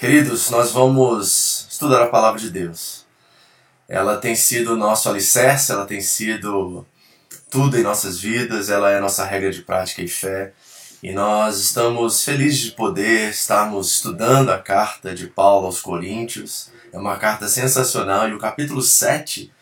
Queridos, nós vamos estudar a palavra de Deus. Ela tem sido o nosso alicerce, ela tem sido tudo em nossas vidas, ela é a nossa regra de prática e fé. E nós estamos felizes de poder estarmos estudando a carta de Paulo aos Coríntios. É uma carta sensacional e o capítulo 7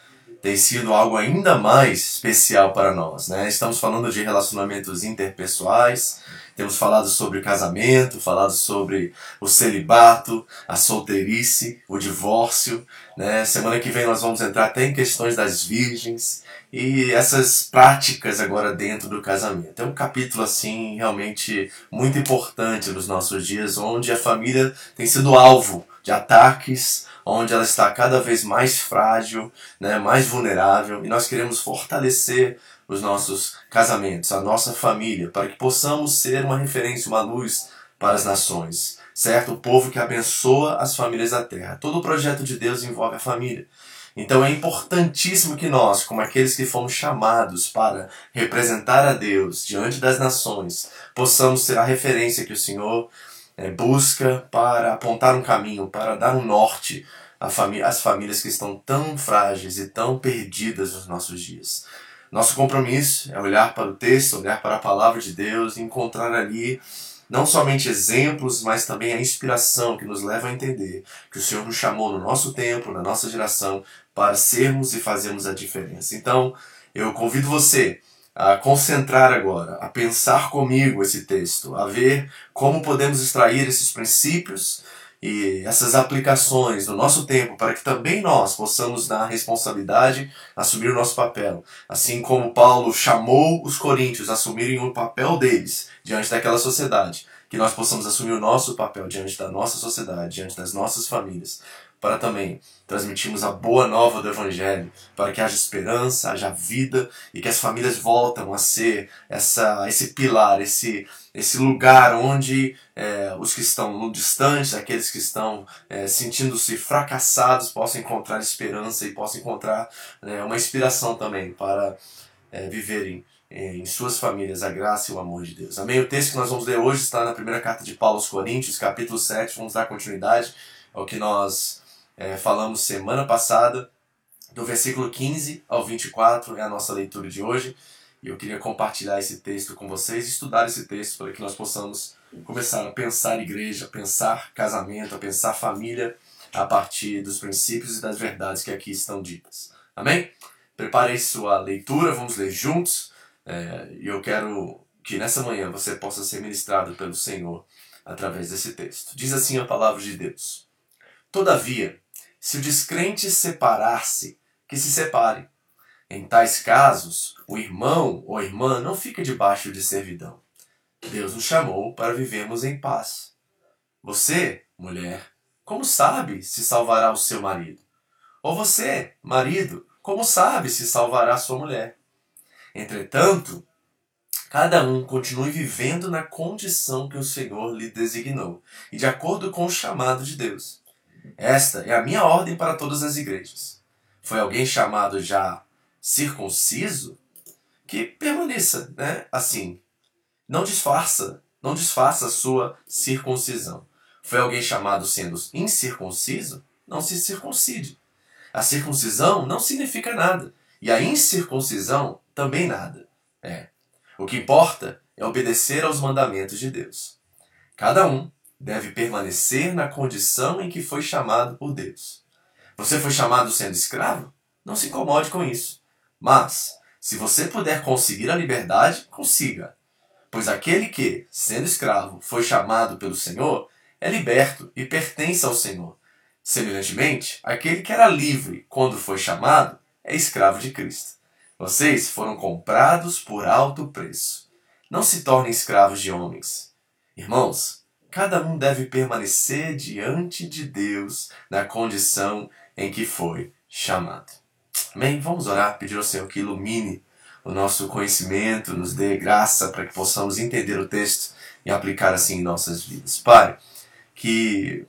tem sido algo ainda mais especial para nós. Né? Estamos falando de relacionamentos interpessoais, temos falado sobre casamento, falado sobre o celibato, a solteirice, o divórcio. Né? Semana que vem nós vamos entrar até em questões das virgens e essas práticas agora dentro do casamento. É um capítulo assim realmente muito importante nos nossos dias, onde a família tem sido alvo de ataques, onde ela está cada vez mais frágil, né, mais vulnerável, e nós queremos fortalecer os nossos casamentos, a nossa família, para que possamos ser uma referência, uma luz para as nações. Certo? O povo que abençoa as famílias da terra. Todo o projeto de Deus envolve a família. Então é importantíssimo que nós, como aqueles que fomos chamados para representar a Deus diante das nações, possamos ser a referência que o Senhor é, busca para apontar um caminho, para dar um norte às famílias que estão tão frágeis e tão perdidas nos nossos dias. Nosso compromisso é olhar para o texto, olhar para a palavra de Deus e encontrar ali não somente exemplos, mas também a inspiração que nos leva a entender que o Senhor nos chamou no nosso tempo, na nossa geração, para sermos e fazermos a diferença. Então, eu convido você a concentrar agora, a pensar comigo esse texto, a ver como podemos extrair esses princípios e essas aplicações no nosso tempo para que também nós possamos dar responsabilidade, assumir o nosso papel. Assim como Paulo chamou os coríntios a assumirem o papel deles diante daquela sociedade, que nós possamos assumir o nosso papel diante da nossa sociedade, diante das nossas famílias, para também transmitirmos a boa nova do Evangelho, para que haja esperança, haja vida e que as famílias voltem a ser essa, esse pilar, esse, esse lugar onde é, os que estão no distante, aqueles que estão é, sentindo-se fracassados, possam encontrar esperança e possam encontrar né, uma inspiração também para é, viverem em suas famílias a graça e o amor de Deus. Amém? O texto que nós vamos ler hoje está na primeira carta de Paulo aos Coríntios, capítulo 7. Vamos dar continuidade ao que nós é, falamos semana passada, do versículo 15 ao 24, é a nossa leitura de hoje. E eu queria compartilhar esse texto com vocês, estudar esse texto para que nós possamos começar a pensar igreja, pensar casamento, a pensar família a partir dos princípios e das verdades que aqui estão ditas. Amém? Preparei sua leitura, vamos ler juntos. É, e eu quero que nessa manhã você possa ser ministrado pelo Senhor através desse texto. Diz assim a palavra de Deus: Todavia, se o descrente separar-se, que se separe. Em tais casos, o irmão ou irmã não fica debaixo de servidão. Deus nos chamou para vivermos em paz. Você, mulher, como sabe se salvará o seu marido? Ou você, marido, como sabe se salvará sua mulher? Entretanto, cada um continue vivendo na condição que o Senhor lhe designou e de acordo com o chamado de Deus. Esta é a minha ordem para todas as igrejas. Foi alguém chamado já circunciso? Que permaneça, né? Assim. Não disfarça, não disfarça a sua circuncisão. Foi alguém chamado sendo incircunciso? Não se circuncide. A circuncisão não significa nada. E a incircuncisão também nada. É. O que importa é obedecer aos mandamentos de Deus. Cada um deve permanecer na condição em que foi chamado por Deus. Você foi chamado sendo escravo? Não se incomode com isso. Mas, se você puder conseguir a liberdade, consiga. Pois aquele que, sendo escravo, foi chamado pelo Senhor, é liberto e pertence ao Senhor. Semelhantemente, aquele que era livre quando foi chamado é escravo de Cristo. Vocês foram comprados por alto preço. Não se tornem escravos de homens. Irmãos, cada um deve permanecer diante de Deus na condição em que foi chamado. Amém? Vamos orar, pedir ao Senhor que ilumine o nosso conhecimento, nos dê graça para que possamos entender o texto e aplicar assim em nossas vidas. Pai, que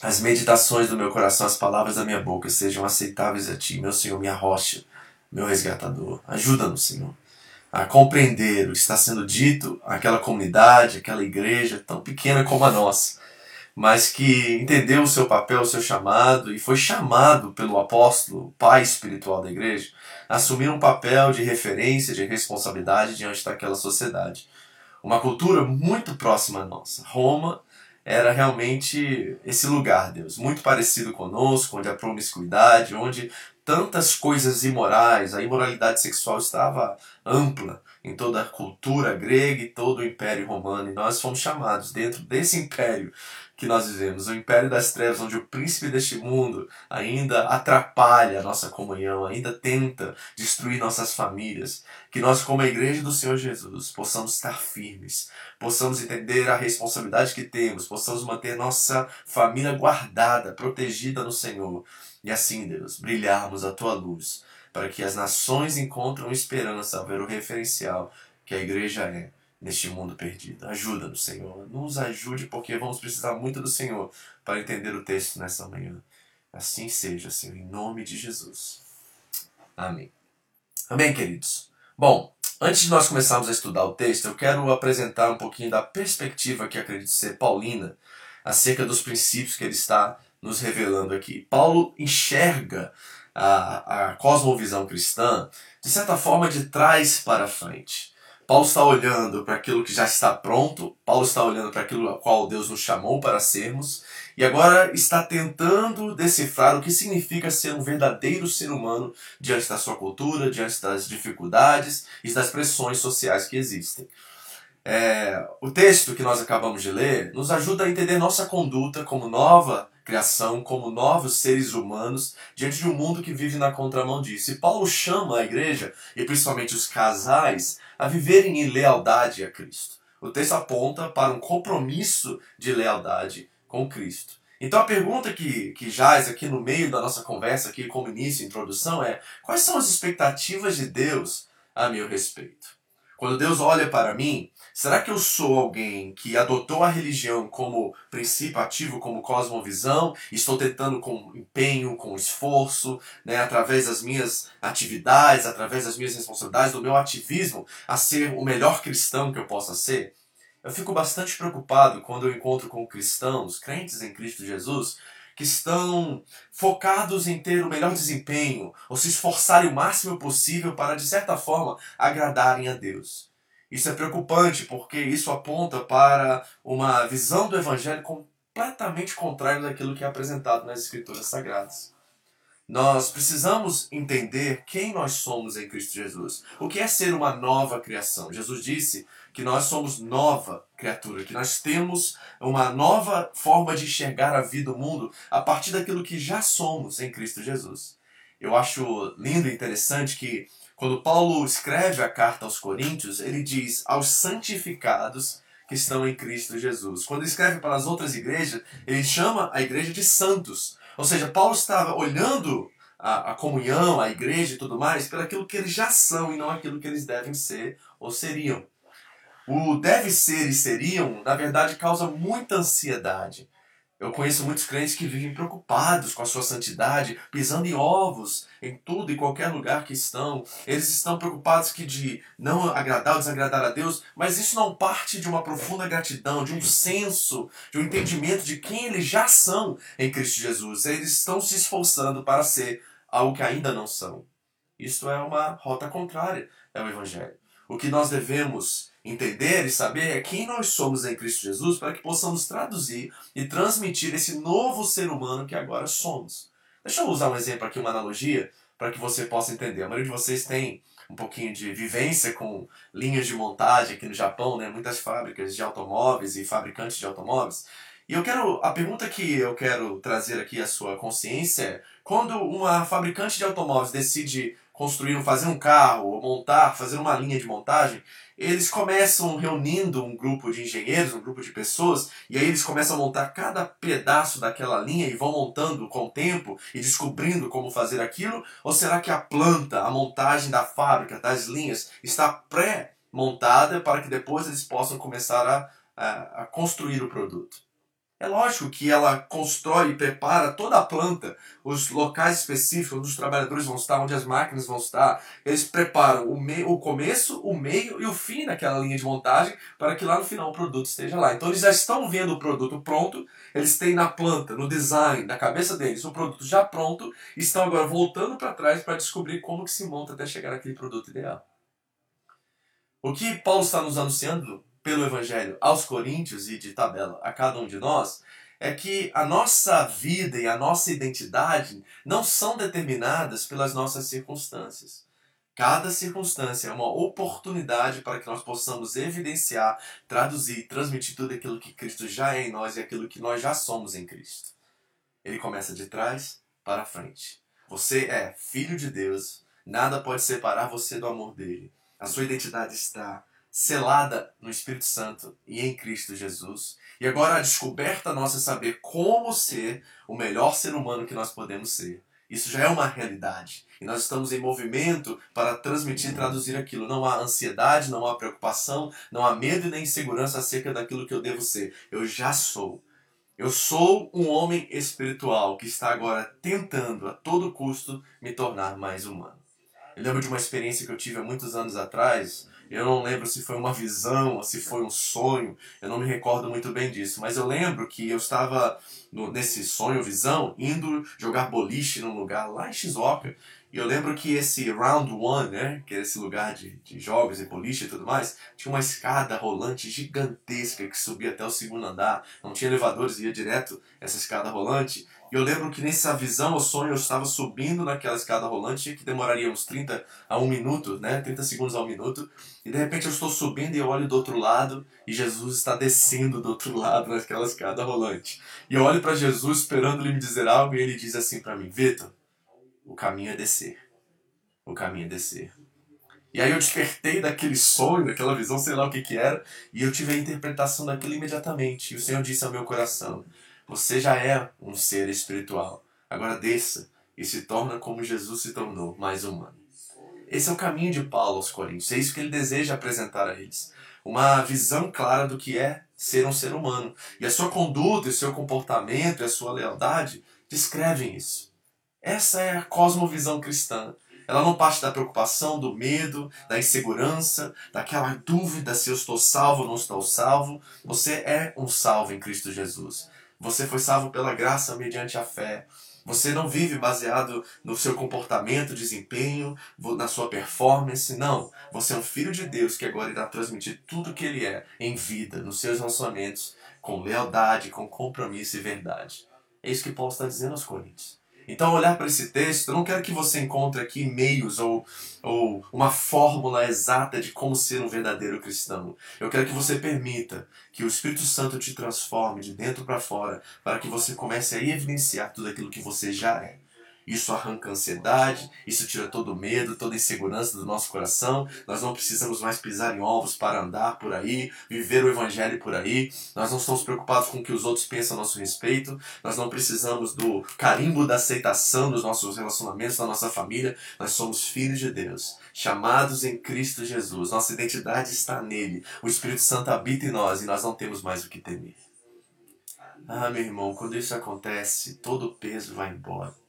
as meditações do meu coração, as palavras da minha boca sejam aceitáveis a Ti, meu Senhor, minha rocha, meu resgatador. Ajuda-nos, Senhor a compreender o que está sendo dito àquela comunidade, àquela igreja tão pequena como a nossa, mas que entendeu o seu papel, o seu chamado e foi chamado pelo apóstolo, pai espiritual da igreja, a assumir um papel de referência, de responsabilidade diante daquela sociedade. Uma cultura muito próxima à nossa. Roma era realmente esse lugar, Deus, muito parecido conosco, onde a promiscuidade, onde tantas coisas imorais, a imoralidade sexual estava ampla em toda a cultura grega e todo o Império Romano, e nós fomos chamados dentro desse império que nós vivemos, o império das trevas, onde o príncipe deste mundo ainda atrapalha a nossa comunhão, ainda tenta destruir nossas famílias, que nós, como a igreja do Senhor Jesus, possamos estar firmes, possamos entender a responsabilidade que temos, possamos manter nossa família guardada, protegida no Senhor, e assim, Deus, brilharmos a tua luz, para que as nações encontrem esperança ao ver o referencial que a igreja é neste mundo perdido. Ajuda-nos, Senhor. Nos ajude, porque vamos precisar muito do Senhor para entender o texto nessa manhã. Assim seja, Senhor, em nome de Jesus. Amém. Amém, queridos. Bom, antes de nós começarmos a estudar o texto, eu quero apresentar um pouquinho da perspectiva que acredito ser paulina acerca dos princípios que ele está nos revelando aqui. Paulo enxerga a, a cosmovisão cristã, de certa forma, de trás para frente. Paulo está olhando para aquilo que já está pronto, Paulo está olhando para aquilo a qual Deus nos chamou para sermos, e agora está tentando decifrar o que significa ser um verdadeiro ser humano diante da sua cultura, diante das dificuldades e das pressões sociais que existem. É, o texto que nós acabamos de ler nos ajuda a entender nossa conduta como nova criação como novos seres humanos diante de um mundo que vive na contramão disso. E Paulo chama a igreja, e principalmente os casais, a viverem em lealdade a Cristo. O texto aponta para um compromisso de lealdade com Cristo. Então a pergunta que, que jaz aqui no meio da nossa conversa, aqui como início, introdução, é quais são as expectativas de Deus a meu respeito? Quando Deus olha para mim, será que eu sou alguém que adotou a religião como princípio ativo, como cosmovisão, estou tentando com empenho, com esforço, né, através das minhas atividades, através das minhas responsabilidades, do meu ativismo, a ser o melhor cristão que eu possa ser? Eu fico bastante preocupado quando eu encontro com cristãos, crentes em Cristo Jesus, que estão focados em ter o melhor desempenho ou se esforçarem o máximo possível para, de certa forma, agradarem a Deus. Isso é preocupante porque isso aponta para uma visão do Evangelho completamente contrária daquilo que é apresentado nas Escrituras Sagradas. Nós precisamos entender quem nós somos em Cristo Jesus. O que é ser uma nova criação? Jesus disse que nós somos nova criatura, que nós temos uma nova forma de enxergar a vida, o mundo, a partir daquilo que já somos em Cristo Jesus. Eu acho lindo e interessante que quando Paulo escreve a carta aos Coríntios, ele diz aos santificados que estão em Cristo Jesus. Quando escreve para as outras igrejas, ele chama a igreja de santos. Ou seja, Paulo estava olhando a, a comunhão, a igreja e tudo mais, pelo aquilo que eles já são e não aquilo que eles devem ser ou seriam. O deve ser e seriam, na verdade, causa muita ansiedade. Eu conheço muitos crentes que vivem preocupados com a sua santidade, pisando em ovos em tudo e qualquer lugar que estão. Eles estão preocupados que de não agradar ou desagradar a Deus, mas isso não parte de uma profunda gratidão, de um senso, de um entendimento de quem eles já são em Cristo Jesus. Eles estão se esforçando para ser algo que ainda não são. Isso é uma rota contrária ao Evangelho. O que nós devemos entender e saber é quem nós somos em Cristo Jesus para que possamos traduzir e transmitir esse novo ser humano que agora somos. Deixa eu usar um exemplo aqui, uma analogia, para que você possa entender. A maioria de vocês tem um pouquinho de vivência com linhas de montagem aqui no Japão, né? muitas fábricas de automóveis e fabricantes de automóveis. E eu quero, a pergunta que eu quero trazer aqui à sua consciência é: quando uma fabricante de automóveis decide construir, fazer um carro, ou montar, fazer uma linha de montagem, eles começam reunindo um grupo de engenheiros, um grupo de pessoas, e aí eles começam a montar cada pedaço daquela linha e vão montando com o tempo e descobrindo como fazer aquilo? Ou será que a planta, a montagem da fábrica, das linhas, está pré-montada para que depois eles possam começar a, a, a construir o produto? É lógico que ela constrói e prepara toda a planta, os locais específicos onde os trabalhadores vão estar, onde as máquinas vão estar. Eles preparam o, o começo, o meio e o fim daquela linha de montagem para que lá no final o produto esteja lá. Então eles já estão vendo o produto pronto, eles têm na planta, no design, na cabeça deles, o produto já pronto e estão agora voltando para trás para descobrir como que se monta até chegar naquele produto ideal. O que Paulo está nos anunciando pelo Evangelho aos Coríntios e de tabela a cada um de nós é que a nossa vida e a nossa identidade não são determinadas pelas nossas circunstâncias. Cada circunstância é uma oportunidade para que nós possamos evidenciar, traduzir e transmitir tudo aquilo que Cristo já é em nós e aquilo que nós já somos em Cristo. Ele começa de trás para frente. Você é filho de Deus, nada pode separar você do amor dele. A sua identidade está selada no Espírito Santo e em Cristo Jesus. E agora a descoberta nossa é saber como ser o melhor ser humano que nós podemos ser. Isso já é uma realidade. E nós estamos em movimento para transmitir e traduzir aquilo. Não há ansiedade, não há preocupação, não há medo nem insegurança acerca daquilo que eu devo ser. Eu já sou. Eu sou um homem espiritual que está agora tentando a todo custo me tornar mais humano. Eu lembro de uma experiência que eu tive há muitos anos atrás, eu não lembro se foi uma visão se foi um sonho, eu não me recordo muito bem disso, mas eu lembro que eu estava no, nesse sonho, visão, indo jogar boliche num lugar lá em Shizuoka. E eu lembro que esse Round One, né, que é esse lugar de, de jogos e boliche e tudo mais, tinha uma escada rolante gigantesca que subia até o segundo andar. Não tinha elevadores, ia direto essa escada rolante. Eu lembro que nessa visão, o sonho, eu estava subindo naquela escada rolante que demoraria uns 30 a 1 minuto, né? 30 segundos a 1 minuto. E de repente eu estou subindo e eu olho do outro lado e Jesus está descendo do outro lado naquela escada rolante. E eu olho para Jesus esperando ele me dizer algo e ele diz assim para mim: Vitor, o caminho é descer. O caminho é descer. E aí eu despertei daquele sonho, daquela visão, sei lá o que que era, e eu tive a interpretação daquilo imediatamente. E o Senhor disse ao meu coração: você já é um ser espiritual. Agora desça e se torna como Jesus se tornou, mais humano. Esse é o caminho de Paulo aos Coríntios. É isso que ele deseja apresentar a eles. Uma visão clara do que é ser um ser humano. E a sua conduta, o seu comportamento, e a sua lealdade descrevem isso. Essa é a cosmovisão cristã. Ela não parte da preocupação, do medo, da insegurança, daquela dúvida se eu estou salvo ou não estou salvo. Você é um salvo em Cristo Jesus. Você foi salvo pela graça mediante a fé. Você não vive baseado no seu comportamento, desempenho, na sua performance. Não. Você é um filho de Deus que agora irá transmitir tudo o que ele é em vida, nos seus relacionamentos, com lealdade, com compromisso e verdade. É isso que Paulo está dizendo aos Coríntios. Então, olhar para esse texto, eu não quero que você encontre aqui meios ou, ou uma fórmula exata de como ser um verdadeiro cristão. Eu quero que você permita que o Espírito Santo te transforme de dentro para fora, para que você comece a evidenciar tudo aquilo que você já é. Isso arranca ansiedade, isso tira todo o medo, toda insegurança do nosso coração. Nós não precisamos mais pisar em ovos para andar por aí, viver o evangelho por aí. Nós não estamos preocupados com o que os outros pensam a nosso respeito. Nós não precisamos do carimbo da aceitação dos nossos relacionamentos, da nossa família. Nós somos filhos de Deus, chamados em Cristo Jesus. Nossa identidade está nele. O Espírito Santo habita em nós e nós não temos mais o que temer. Ah, meu irmão, quando isso acontece, todo o peso vai embora.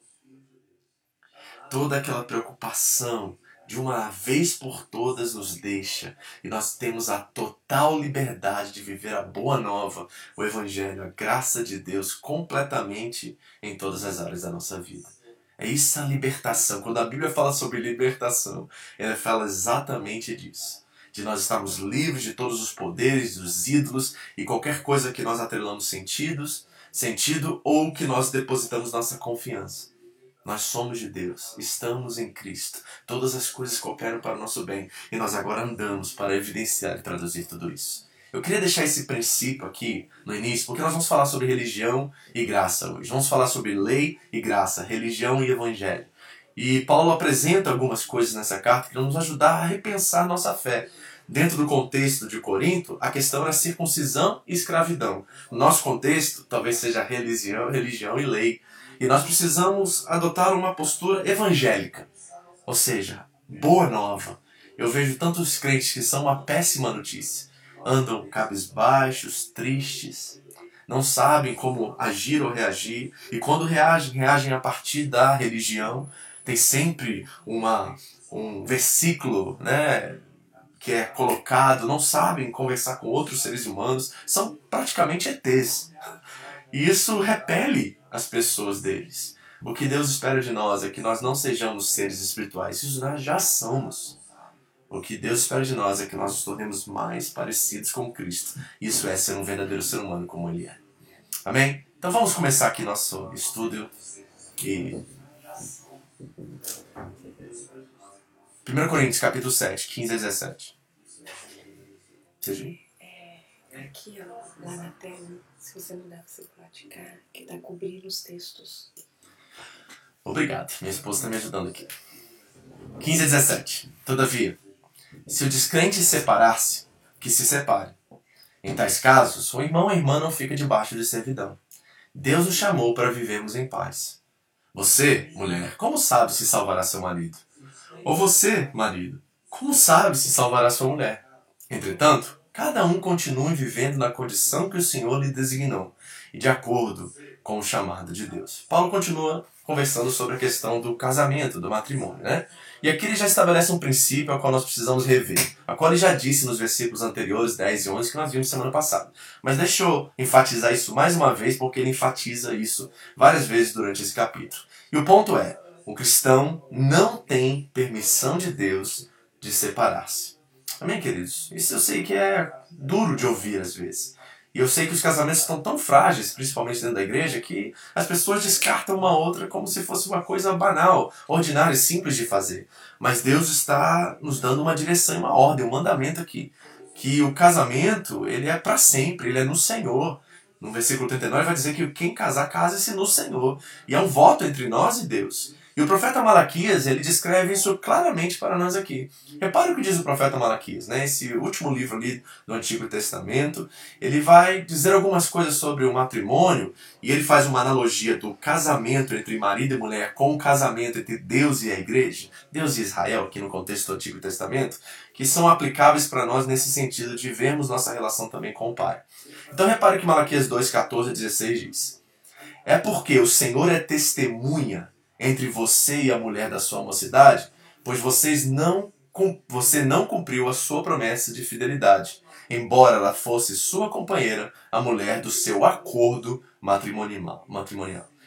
Toda aquela preocupação de uma vez por todas nos deixa e nós temos a total liberdade de viver a boa nova, o Evangelho, a graça de Deus completamente em todas as áreas da nossa vida. É isso a libertação. Quando a Bíblia fala sobre libertação, ela fala exatamente disso. De nós estarmos livres de todos os poderes, dos ídolos e qualquer coisa que nós atrelamos sentidos, sentido ou que nós depositamos nossa confiança. Nós somos de Deus, estamos em Cristo. Todas as coisas cooperam para o nosso bem e nós agora andamos para evidenciar e traduzir tudo isso. Eu queria deixar esse princípio aqui no início, porque nós vamos falar sobre religião e graça hoje. Vamos falar sobre lei e graça, religião e evangelho. E Paulo apresenta algumas coisas nessa carta que vão nos ajudar a repensar nossa fé. Dentro do contexto de Corinto, a questão era circuncisão e escravidão. No nosso contexto, talvez seja religião, religião e lei. E nós precisamos adotar uma postura evangélica, ou seja, boa nova. Eu vejo tantos crentes que são uma péssima notícia. Andam cabisbaixos, tristes, não sabem como agir ou reagir, e quando reagem, reagem a partir da religião. Tem sempre uma, um versículo né, que é colocado, não sabem conversar com outros seres humanos, são praticamente ETs. E isso repele as pessoas deles. O que Deus espera de nós é que nós não sejamos seres espirituais, isso nós já somos. O que Deus espera de nós é que nós nos tornemos mais parecidos com Cristo. Isso é ser um verdadeiro ser humano como Ele é. Amém? Então vamos começar aqui nosso estudo. E... 1 Coríntios capítulo 7, 15 a 17. Seja. É, aqui, ó, lá na tela, se você não dá pra você praticar, que tá cobrindo os textos. Obrigado. Minha esposa está me ajudando aqui. 15 a 17. Todavia, se o descrente separar-se, que se separe. Em tais casos, o irmão ou irmã não fica debaixo de servidão. Deus nos chamou para vivermos em paz. Você, mulher, como sabe se salvará seu marido? Ou você, marido, como sabe se salvará sua mulher? Entretanto, cada um continue vivendo na condição que o Senhor lhe designou e de acordo com o chamado de Deus. Paulo continua conversando sobre a questão do casamento, do matrimônio, né? E aqui ele já estabelece um princípio ao qual nós precisamos rever, a qual ele já disse nos versículos anteriores, 10 e 11, que nós vimos semana passada. Mas deixou enfatizar isso mais uma vez, porque ele enfatiza isso várias vezes durante esse capítulo. E o ponto é, o cristão não tem permissão de Deus de separar-se. Amém, queridos? Isso eu sei que é duro de ouvir às vezes. E eu sei que os casamentos estão tão frágeis, principalmente dentro da igreja, que as pessoas descartam uma outra como se fosse uma coisa banal, ordinária e simples de fazer. Mas Deus está nos dando uma direção, uma ordem, um mandamento aqui. Que o casamento, ele é para sempre, ele é no Senhor. No versículo 39 vai dizer que quem casar, casa-se no Senhor. E é um voto entre nós e Deus. E o profeta Malaquias, ele descreve isso claramente para nós aqui. Repare o que diz o profeta Malaquias, né? Esse último livro ali do Antigo Testamento, ele vai dizer algumas coisas sobre o matrimônio e ele faz uma analogia do casamento entre marido e mulher com o casamento entre Deus e a igreja, Deus e Israel, aqui no contexto do Antigo Testamento, que são aplicáveis para nós nesse sentido de vermos nossa relação também com o Pai. Então repare que Malaquias 2, 14 a 16 diz: É porque o Senhor é testemunha entre você e a mulher da sua mocidade, pois vocês não você não cumpriu a sua promessa de fidelidade, embora ela fosse sua companheira, a mulher do seu acordo matrimonial.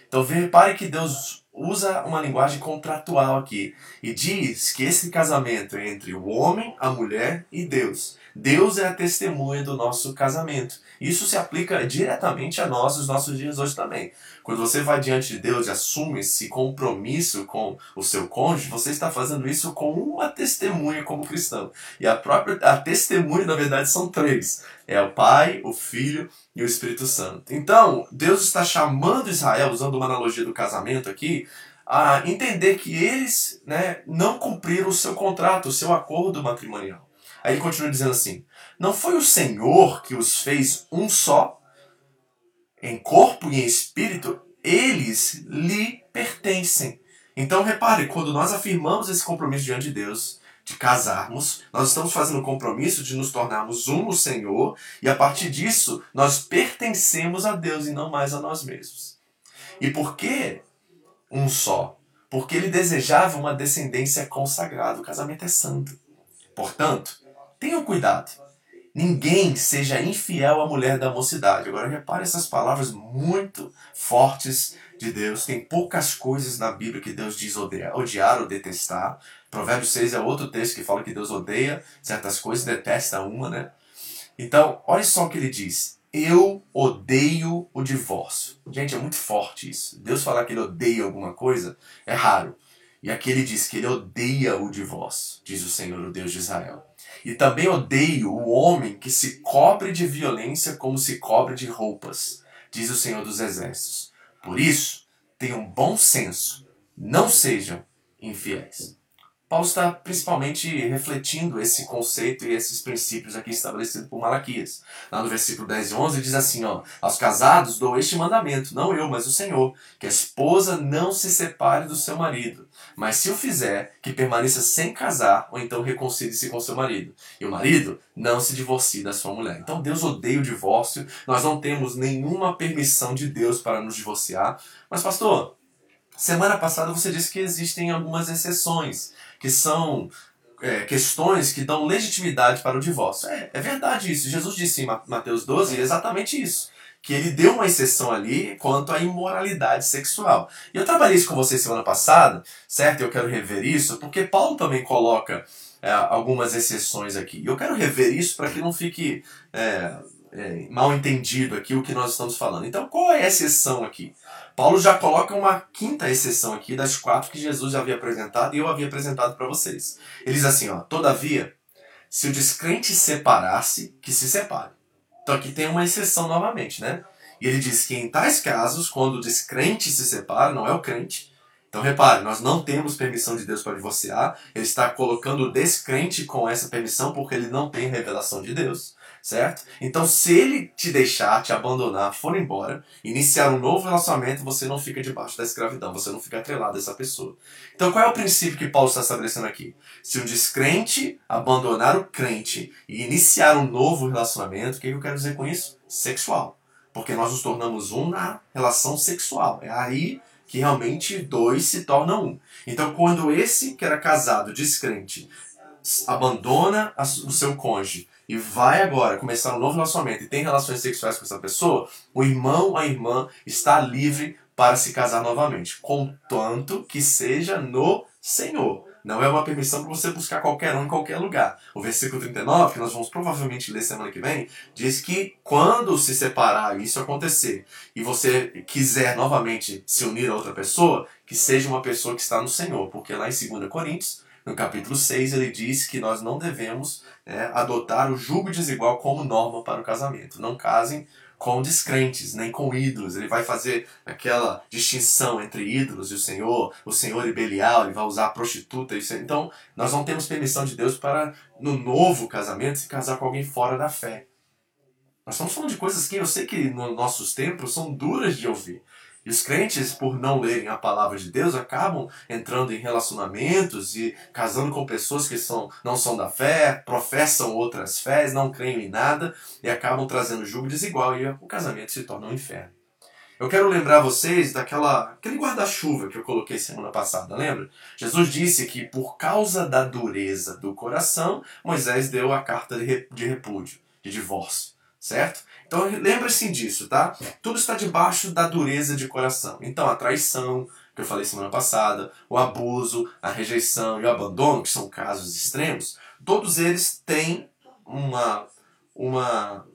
Então repare que Deus usa uma linguagem contratual aqui e diz que esse casamento é entre o homem, a mulher e Deus. Deus é a testemunha do nosso casamento. Isso se aplica diretamente a nós nos nossos dias hoje também. Quando você vai diante de Deus e assume esse compromisso com o seu cônjuge, você está fazendo isso com uma testemunha como cristão. E a própria a testemunha, na verdade, são três: é o Pai, o Filho e o Espírito Santo. Então, Deus está chamando Israel, usando uma analogia do casamento aqui, a entender que eles né, não cumpriram o seu contrato, o seu acordo matrimonial. Aí ele continua dizendo assim: Não foi o Senhor que os fez um só? Em corpo e em espírito, eles lhe pertencem. Então repare, quando nós afirmamos esse compromisso diante de Deus, de casarmos, nós estamos fazendo o compromisso de nos tornarmos um no Senhor e a partir disso nós pertencemos a Deus e não mais a nós mesmos. E por que um só? Porque ele desejava uma descendência consagrada. O casamento é santo. Portanto, tenham cuidado. Ninguém seja infiel à mulher da mocidade. Agora repare essas palavras muito fortes de Deus. Tem poucas coisas na Bíblia que Deus diz odiar, odiar ou detestar. Provérbios 6 é outro texto que fala que Deus odeia certas coisas detesta uma, né? Então, olha só o que ele diz. Eu odeio o divórcio. Gente, é muito forte isso. Deus falar que ele odeia alguma coisa é raro. E aqui ele diz que ele odeia o divórcio, diz o Senhor, o Deus de Israel. E também odeio o homem que se cobre de violência como se cobre de roupas, diz o Senhor dos Exércitos. Por isso, tenham bom senso, não sejam infiéis. Paulo está principalmente refletindo esse conceito e esses princípios aqui estabelecidos por Malaquias. Lá no versículo 10 e 11 diz assim, ó, aos casados dou este mandamento, não eu, mas o Senhor, que a esposa não se separe do seu marido, mas se o fizer, que permaneça sem casar, ou então reconcilie-se com seu marido. E o marido não se divorcie da sua mulher. Então Deus odeia o divórcio, nós não temos nenhuma permissão de Deus para nos divorciar. Mas pastor, semana passada você disse que existem algumas exceções que são é, questões que dão legitimidade para o divórcio. É, é verdade isso. Jesus disse em Mateus 12 exatamente isso. Que ele deu uma exceção ali quanto à imoralidade sexual. E eu trabalhei isso com vocês semana passada, certo? Eu quero rever isso, porque Paulo também coloca é, algumas exceções aqui. E eu quero rever isso para que não fique é, é, mal entendido aqui o que nós estamos falando. Então, qual é a exceção aqui? Paulo já coloca uma quinta exceção aqui das quatro que Jesus já havia apresentado e eu havia apresentado para vocês. Ele diz assim, ó, todavia, se o descrente separar-se, que se separe. Então aqui tem uma exceção novamente, né? E ele diz que em tais casos, quando o descrente se separa, não é o crente. Então repare, nós não temos permissão de Deus para divorciar. Ele está colocando o descrente com essa permissão porque ele não tem revelação de Deus certo? Então, se ele te deixar, te abandonar, for embora, iniciar um novo relacionamento, você não fica debaixo da escravidão, você não fica atrelado a essa pessoa. Então, qual é o princípio que Paulo está estabelecendo aqui? Se um descrente abandonar o crente e iniciar um novo relacionamento, o que eu quero dizer com isso? Sexual. Porque nós nos tornamos um na relação sexual. É aí que realmente dois se tornam um. Então, quando esse que era casado, descrente, abandona o seu cônjuge e vai agora começar um novo relacionamento e tem relações sexuais com essa pessoa, o irmão, a irmã está livre para se casar novamente, contanto que seja no Senhor. Não é uma permissão para você buscar qualquer um em qualquer lugar. O versículo 39, que nós vamos provavelmente ler semana que vem, diz que quando se separar e isso acontecer, e você quiser novamente se unir a outra pessoa, que seja uma pessoa que está no Senhor. Porque lá em 2 Coríntios, no capítulo 6, ele diz que nós não devemos é, adotar o julgo desigual como norma para o casamento. Não casem com descrentes, nem com ídolos. Ele vai fazer aquela distinção entre ídolos e o Senhor, o Senhor e Belial, ele vai usar a prostituta. Isso. Então, nós não temos permissão de Deus para, no novo casamento, se casar com alguém fora da fé. Nós estamos falando de coisas que eu sei que nos nossos tempos são duras de ouvir. E os crentes, por não lerem a palavra de Deus, acabam entrando em relacionamentos e casando com pessoas que são, não são da fé, professam outras fés, não creem em nada e acabam trazendo julgo desigual e o casamento se torna um inferno. Eu quero lembrar vocês daquela aquele guarda-chuva que eu coloquei semana passada, lembra? Jesus disse que por causa da dureza do coração, Moisés deu a carta de repúdio, de divórcio, certo? Então lembre-se disso, tá? Tudo está debaixo da dureza de coração. Então a traição, que eu falei semana passada, o abuso, a rejeição e o abandono, que são casos extremos, todos eles têm uma uma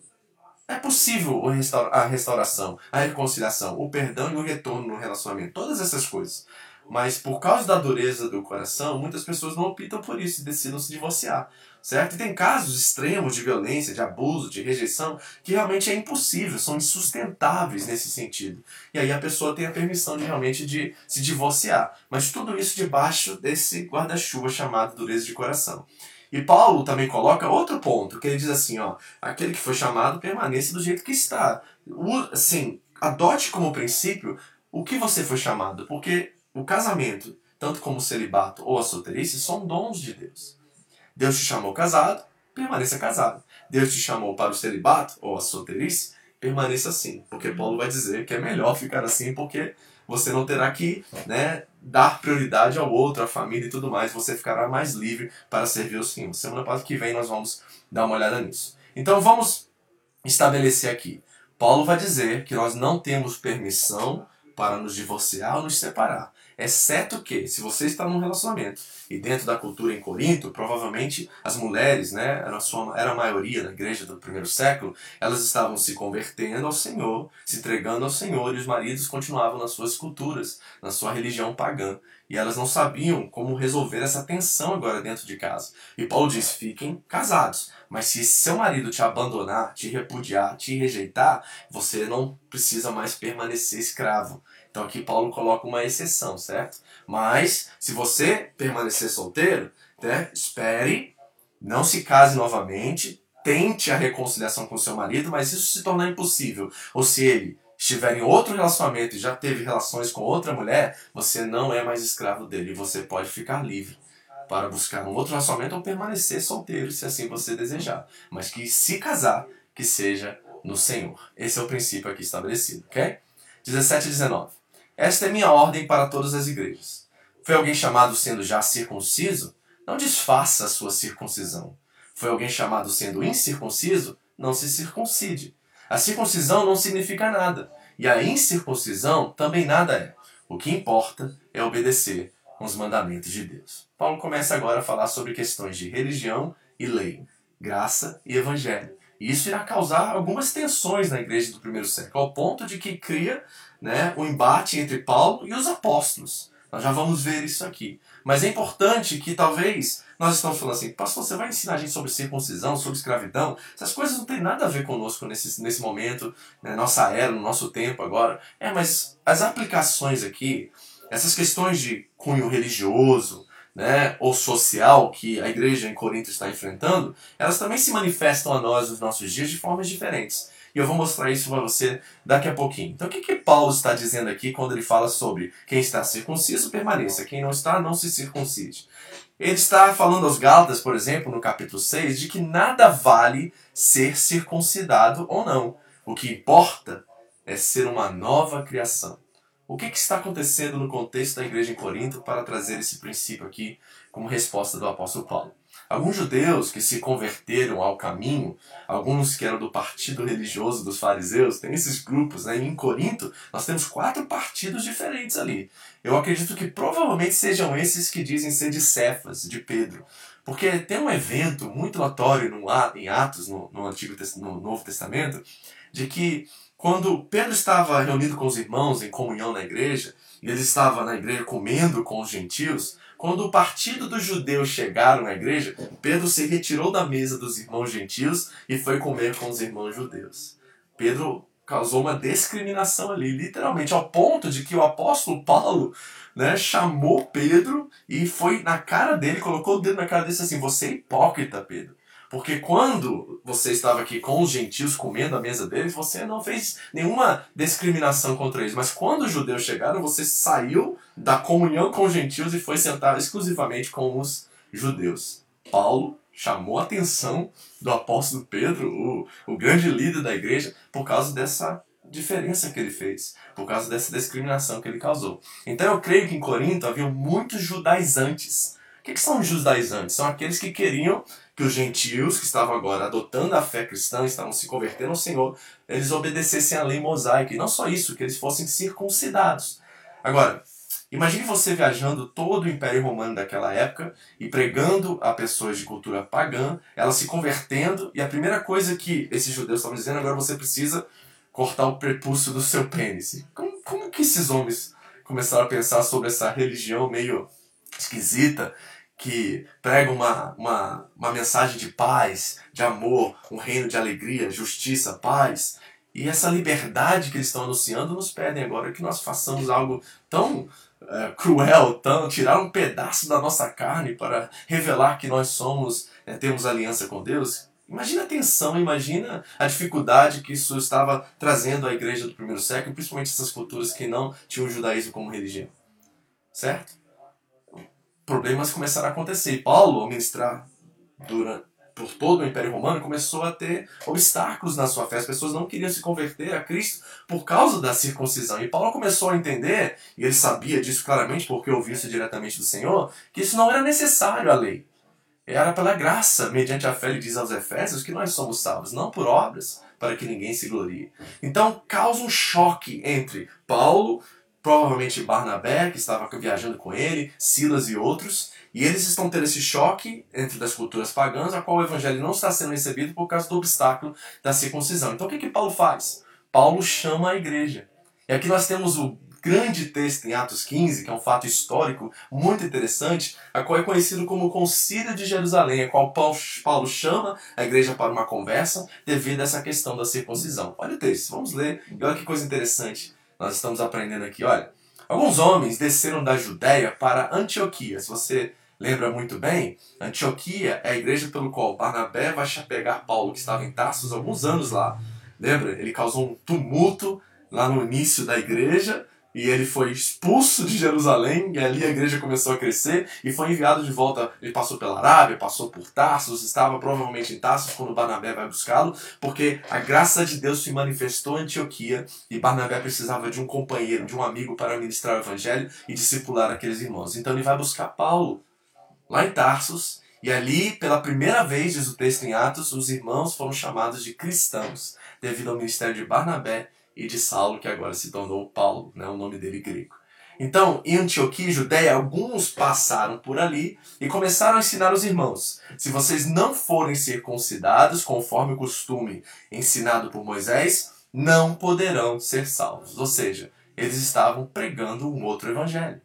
é possível a restauração, a reconciliação, o perdão e o retorno no relacionamento. Todas essas coisas. Mas por causa da dureza do coração, muitas pessoas não optam por isso e decidem se divorciar certo? E tem casos extremos de violência, de abuso, de rejeição, que realmente é impossível, são insustentáveis nesse sentido. E aí a pessoa tem a permissão de realmente de se divorciar. Mas tudo isso debaixo desse guarda-chuva chamado dureza de coração. E Paulo também coloca outro ponto, que ele diz assim, ó, aquele que foi chamado permaneça do jeito que está. Assim, adote como princípio o que você foi chamado, porque o casamento, tanto como o celibato ou a solteirice, são dons de Deus. Deus te chamou casado, permaneça casado. Deus te chamou para o celibato ou a solteirice, permaneça assim. Porque Paulo vai dizer que é melhor ficar assim porque você não terá que né, dar prioridade ao outro, à família e tudo mais. Você ficará mais livre para servir o Senhor. Semana que vem nós vamos dar uma olhada nisso. Então vamos estabelecer aqui. Paulo vai dizer que nós não temos permissão para nos divorciar ou nos separar. Exceto que, se você está num relacionamento e dentro da cultura em Corinto, provavelmente as mulheres, né, era a, sua, era a maioria da igreja do primeiro século, elas estavam se convertendo ao Senhor, se entregando ao Senhor, e os maridos continuavam nas suas culturas, na sua religião pagã. E elas não sabiam como resolver essa tensão agora dentro de casa. E Paulo diz: fiquem casados. Mas se seu marido te abandonar, te repudiar, te rejeitar, você não precisa mais permanecer escravo. Então aqui Paulo coloca uma exceção, certo? Mas se você permanecer solteiro, né, espere, não se case novamente, tente a reconciliação com seu marido, mas isso se tornar impossível, ou se ele estiver em outro relacionamento e já teve relações com outra mulher, você não é mais escravo dele, você pode ficar livre para buscar um outro relacionamento ou permanecer solteiro, se assim você desejar. Mas que se casar, que seja no Senhor. Esse é o princípio aqui estabelecido, ok? 17 e 19. Esta é minha ordem para todas as igrejas. Foi alguém chamado sendo já circunciso? Não desfaça a sua circuncisão. Foi alguém chamado sendo incircunciso? Não se circuncide. A circuncisão não significa nada, e a incircuncisão também nada é. O que importa é obedecer os mandamentos de Deus. Paulo começa agora a falar sobre questões de religião e lei, graça e evangelho. E isso irá causar algumas tensões na igreja do primeiro século, ao ponto de que cria né, o embate entre Paulo e os apóstolos. Nós já vamos ver isso aqui. Mas é importante que talvez nós estamos falando assim, pastor, você vai ensinar a gente sobre circuncisão, sobre escravidão. Essas coisas não têm nada a ver conosco nesse, nesse momento, né, nossa era, no nosso tempo agora. É, mas as aplicações aqui, essas questões de cunho religioso, né, ou social que a igreja em Corinto está enfrentando, elas também se manifestam a nós nos nossos dias de formas diferentes. E eu vou mostrar isso para você daqui a pouquinho. Então, o que, que Paulo está dizendo aqui quando ele fala sobre quem está circunciso permaneça, quem não está, não se circuncide? Ele está falando aos Gálatas, por exemplo, no capítulo 6, de que nada vale ser circuncidado ou não. O que importa é ser uma nova criação. O que, que, está acontecendo no contexto da igreja em Corinto para trazer esse princípio aqui como resposta do apóstolo Paulo? Alguns judeus que se converteram ao caminho, alguns que eram do partido religioso dos fariseus, tem esses grupos, né? E em Corinto nós temos quatro partidos diferentes ali. Eu acredito que provavelmente sejam esses que dizem ser de Cefas, de Pedro. Porque tem um evento muito notório no, em Atos, no, no, Antigo, no Novo Testamento, de que quando Pedro estava reunido com os irmãos em comunhão na igreja, e ele estava na igreja comendo com os gentios, quando o partido dos judeus chegaram à igreja, Pedro se retirou da mesa dos irmãos gentios e foi comer com os irmãos judeus. Pedro causou uma discriminação ali, literalmente, ao ponto de que o apóstolo Paulo né, chamou Pedro e foi na cara dele, colocou o dedo na cara dele e disse assim: Você é hipócrita, Pedro. Porque quando você estava aqui com os gentios comendo a mesa deles, você não fez nenhuma discriminação contra eles. Mas quando os judeus chegaram, você saiu da comunhão com os gentios e foi sentar exclusivamente com os judeus. Paulo chamou a atenção do apóstolo Pedro, o, o grande líder da igreja, por causa dessa diferença que ele fez, por causa dessa discriminação que ele causou. Então eu creio que em Corinto havia muitos judaizantes. O que, que são judaizantes? São aqueles que queriam que os gentios que estavam agora adotando a fé cristã, estavam se convertendo ao Senhor, eles obedecessem à lei mosaica. E não só isso, que eles fossem circuncidados. Agora, imagine você viajando todo o Império Romano daquela época e pregando a pessoas de cultura pagã, elas se convertendo, e a primeira coisa que esses judeus estavam dizendo, agora você precisa cortar o prepúcio do seu pênis. Como, como que esses homens começaram a pensar sobre essa religião meio esquisita que prega uma, uma, uma mensagem de paz, de amor, um reino de alegria, justiça, paz. E essa liberdade que eles estão anunciando nos pedem agora que nós façamos algo tão é, cruel, tão tirar um pedaço da nossa carne para revelar que nós somos, é, temos aliança com Deus. Imagina a tensão, imagina a dificuldade que isso estava trazendo à igreja do primeiro século, principalmente essas culturas que não tinham o judaísmo como religião. Certo? Problemas começaram a acontecer. E Paulo, ao ministrar durante, por todo o Império Romano, começou a ter obstáculos na sua fé. As pessoas não queriam se converter a Cristo por causa da circuncisão. E Paulo começou a entender, e ele sabia disso claramente porque ouviu isso diretamente do Senhor, que isso não era necessário à lei. Era pela graça, mediante a fé, ele diz aos Efésios, que nós somos salvos, não por obras, para que ninguém se glorie. Então causa um choque entre Paulo, provavelmente Barnabé, que estava viajando com ele, Silas e outros, e eles estão tendo esse choque entre das culturas pagãs, a qual o evangelho não está sendo recebido por causa do obstáculo da circuncisão. Então o que, que Paulo faz? Paulo chama a igreja. E aqui nós temos o grande texto em Atos 15, que é um fato histórico muito interessante, a qual é conhecido como Concílio de Jerusalém, a qual Paulo chama a igreja para uma conversa devido a essa questão da circuncisão. Olha o texto, vamos ler, e olha que coisa interessante nós estamos aprendendo aqui. Olha, alguns homens desceram da Judéia para Antioquia. Se você lembra muito bem, Antioquia é a igreja pelo qual Barnabé vai pegar Paulo, que estava em Tarsus alguns anos lá. Lembra? Ele causou um tumulto lá no início da igreja e ele foi expulso de Jerusalém e ali a igreja começou a crescer e foi enviado de volta. Ele passou pela Arábia, passou por Tarsus, estava provavelmente em Tarsus quando Barnabé vai buscá-lo, porque a graça de Deus se manifestou em Antioquia e Barnabé precisava de um companheiro, de um amigo para ministrar o evangelho e discipular aqueles irmãos. Então ele vai buscar Paulo lá em Tarsus, e ali, pela primeira vez, diz o texto em Atos, os irmãos foram chamados de cristãos, devido ao ministério de Barnabé e de Saulo, que agora se tornou Paulo, né, o nome dele grego. Então, em Antioquia e Judéia, alguns passaram por ali e começaram a ensinar os irmãos: se vocês não forem circuncidados, conforme o costume ensinado por Moisés, não poderão ser salvos. Ou seja, eles estavam pregando um outro evangelho.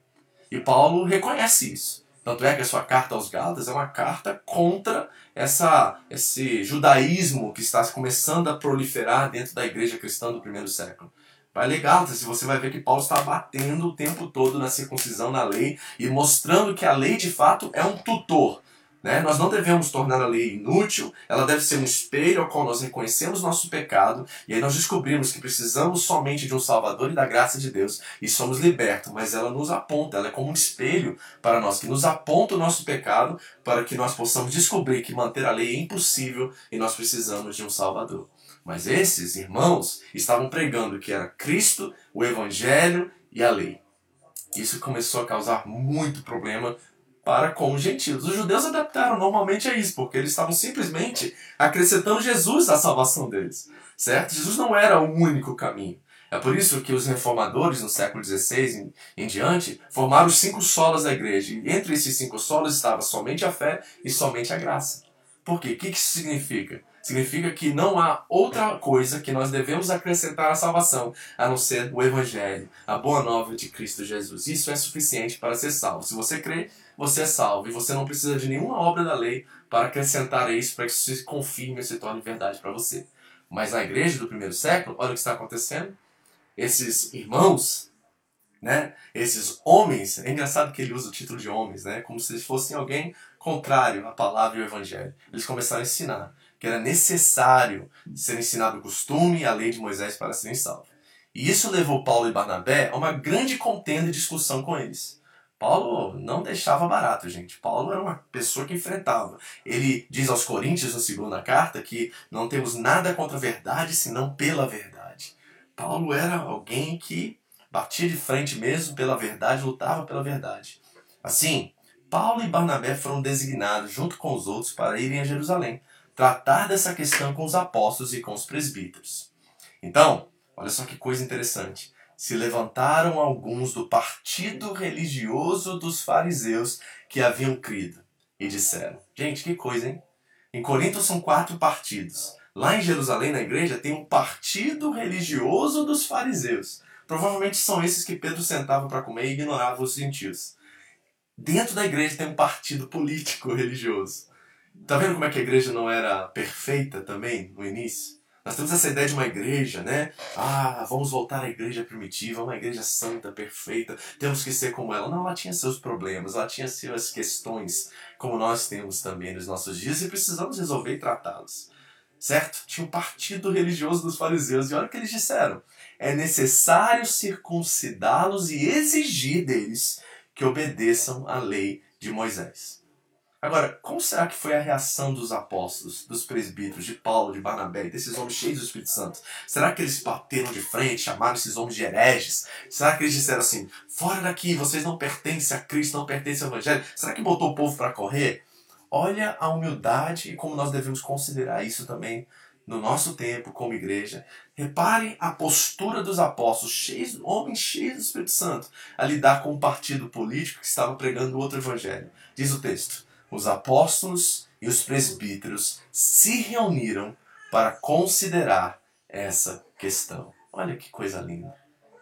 E Paulo reconhece isso. Tanto é que a sua carta aos Gálatas é uma carta contra essa, esse judaísmo que está começando a proliferar dentro da igreja cristã do primeiro século. Vai ler Gálatas e você vai ver que Paulo está batendo o tempo todo na circuncisão, na lei, e mostrando que a lei de fato é um tutor né? Nós não devemos tornar a lei inútil, ela deve ser um espelho ao qual nós reconhecemos nosso pecado e aí nós descobrimos que precisamos somente de um Salvador e da graça de Deus e somos libertos, mas ela nos aponta, ela é como um espelho para nós, que nos aponta o nosso pecado para que nós possamos descobrir que manter a lei é impossível e nós precisamos de um Salvador. Mas esses irmãos estavam pregando que era Cristo, o Evangelho e a lei. Isso começou a causar muito problema para com os gentios. Os judeus adaptaram normalmente a isso, porque eles estavam simplesmente acrescentando Jesus à salvação deles. Certo? Jesus não era o único caminho. É por isso que os reformadores, no século XVI em, em diante, formaram os cinco solas da igreja. E entre esses cinco solas estava somente a fé e somente a graça. Por quê? O que isso significa? Significa que não há outra coisa que nós devemos acrescentar à salvação a não ser o Evangelho, a boa nova de Cristo Jesus. Isso é suficiente para ser salvo. Se você crê, você é salvo. E você não precisa de nenhuma obra da lei para acrescentar a isso, para que isso se confirme e se torne verdade para você. Mas na igreja do primeiro século, olha o que está acontecendo. Esses irmãos, né? Esses homens, é engraçado que ele usa o título de homens, né? Como se eles fossem alguém contrário à palavra e ao evangelho. Eles começaram a ensinar que era necessário ser ensinado o costume e a lei de Moisés para serem salvos. E isso levou Paulo e Barnabé a uma grande contenda e discussão com eles. Paulo não deixava barato, gente. Paulo era uma pessoa que enfrentava. Ele diz aos Coríntios, na segunda carta, que não temos nada contra a verdade senão pela verdade. Paulo era alguém que batia de frente mesmo pela verdade, lutava pela verdade. Assim, Paulo e Barnabé foram designados, junto com os outros, para irem a Jerusalém, tratar dessa questão com os apóstolos e com os presbíteros. Então, olha só que coisa interessante se levantaram alguns do partido religioso dos fariseus que haviam crido e disseram: Gente, que coisa, hein? Em Corinto são quatro partidos. Lá em Jerusalém, na igreja, tem um partido religioso dos fariseus. Provavelmente são esses que Pedro sentava para comer e ignorava os gentios. Dentro da igreja tem um partido político religioso. Tá vendo como é que a igreja não era perfeita também no início? Nós temos essa ideia de uma igreja, né? Ah, vamos voltar à igreja primitiva, uma igreja santa, perfeita, temos que ser como ela. Não, ela tinha seus problemas, ela tinha suas questões, como nós temos também nos nossos dias, e precisamos resolver e tratá-los. Certo? Tinha um partido religioso dos fariseus, e olha o que eles disseram. É necessário circuncidá-los e exigir deles que obedeçam à lei de Moisés. Agora, como será que foi a reação dos apóstolos, dos presbíteros, de Paulo, de Barnabé desses homens cheios do Espírito Santo? Será que eles bateram de frente, chamaram esses homens de hereges? Será que eles disseram assim: fora daqui, vocês não pertencem a Cristo, não pertencem ao Evangelho? Será que botou o povo para correr? Olha a humildade e como nós devemos considerar isso também no nosso tempo como igreja. Reparem a postura dos apóstolos, cheios, homens cheios do Espírito Santo, a lidar com um partido político que estava pregando outro evangelho. Diz o texto: os apóstolos e os presbíteros se reuniram para considerar essa questão. Olha que coisa linda.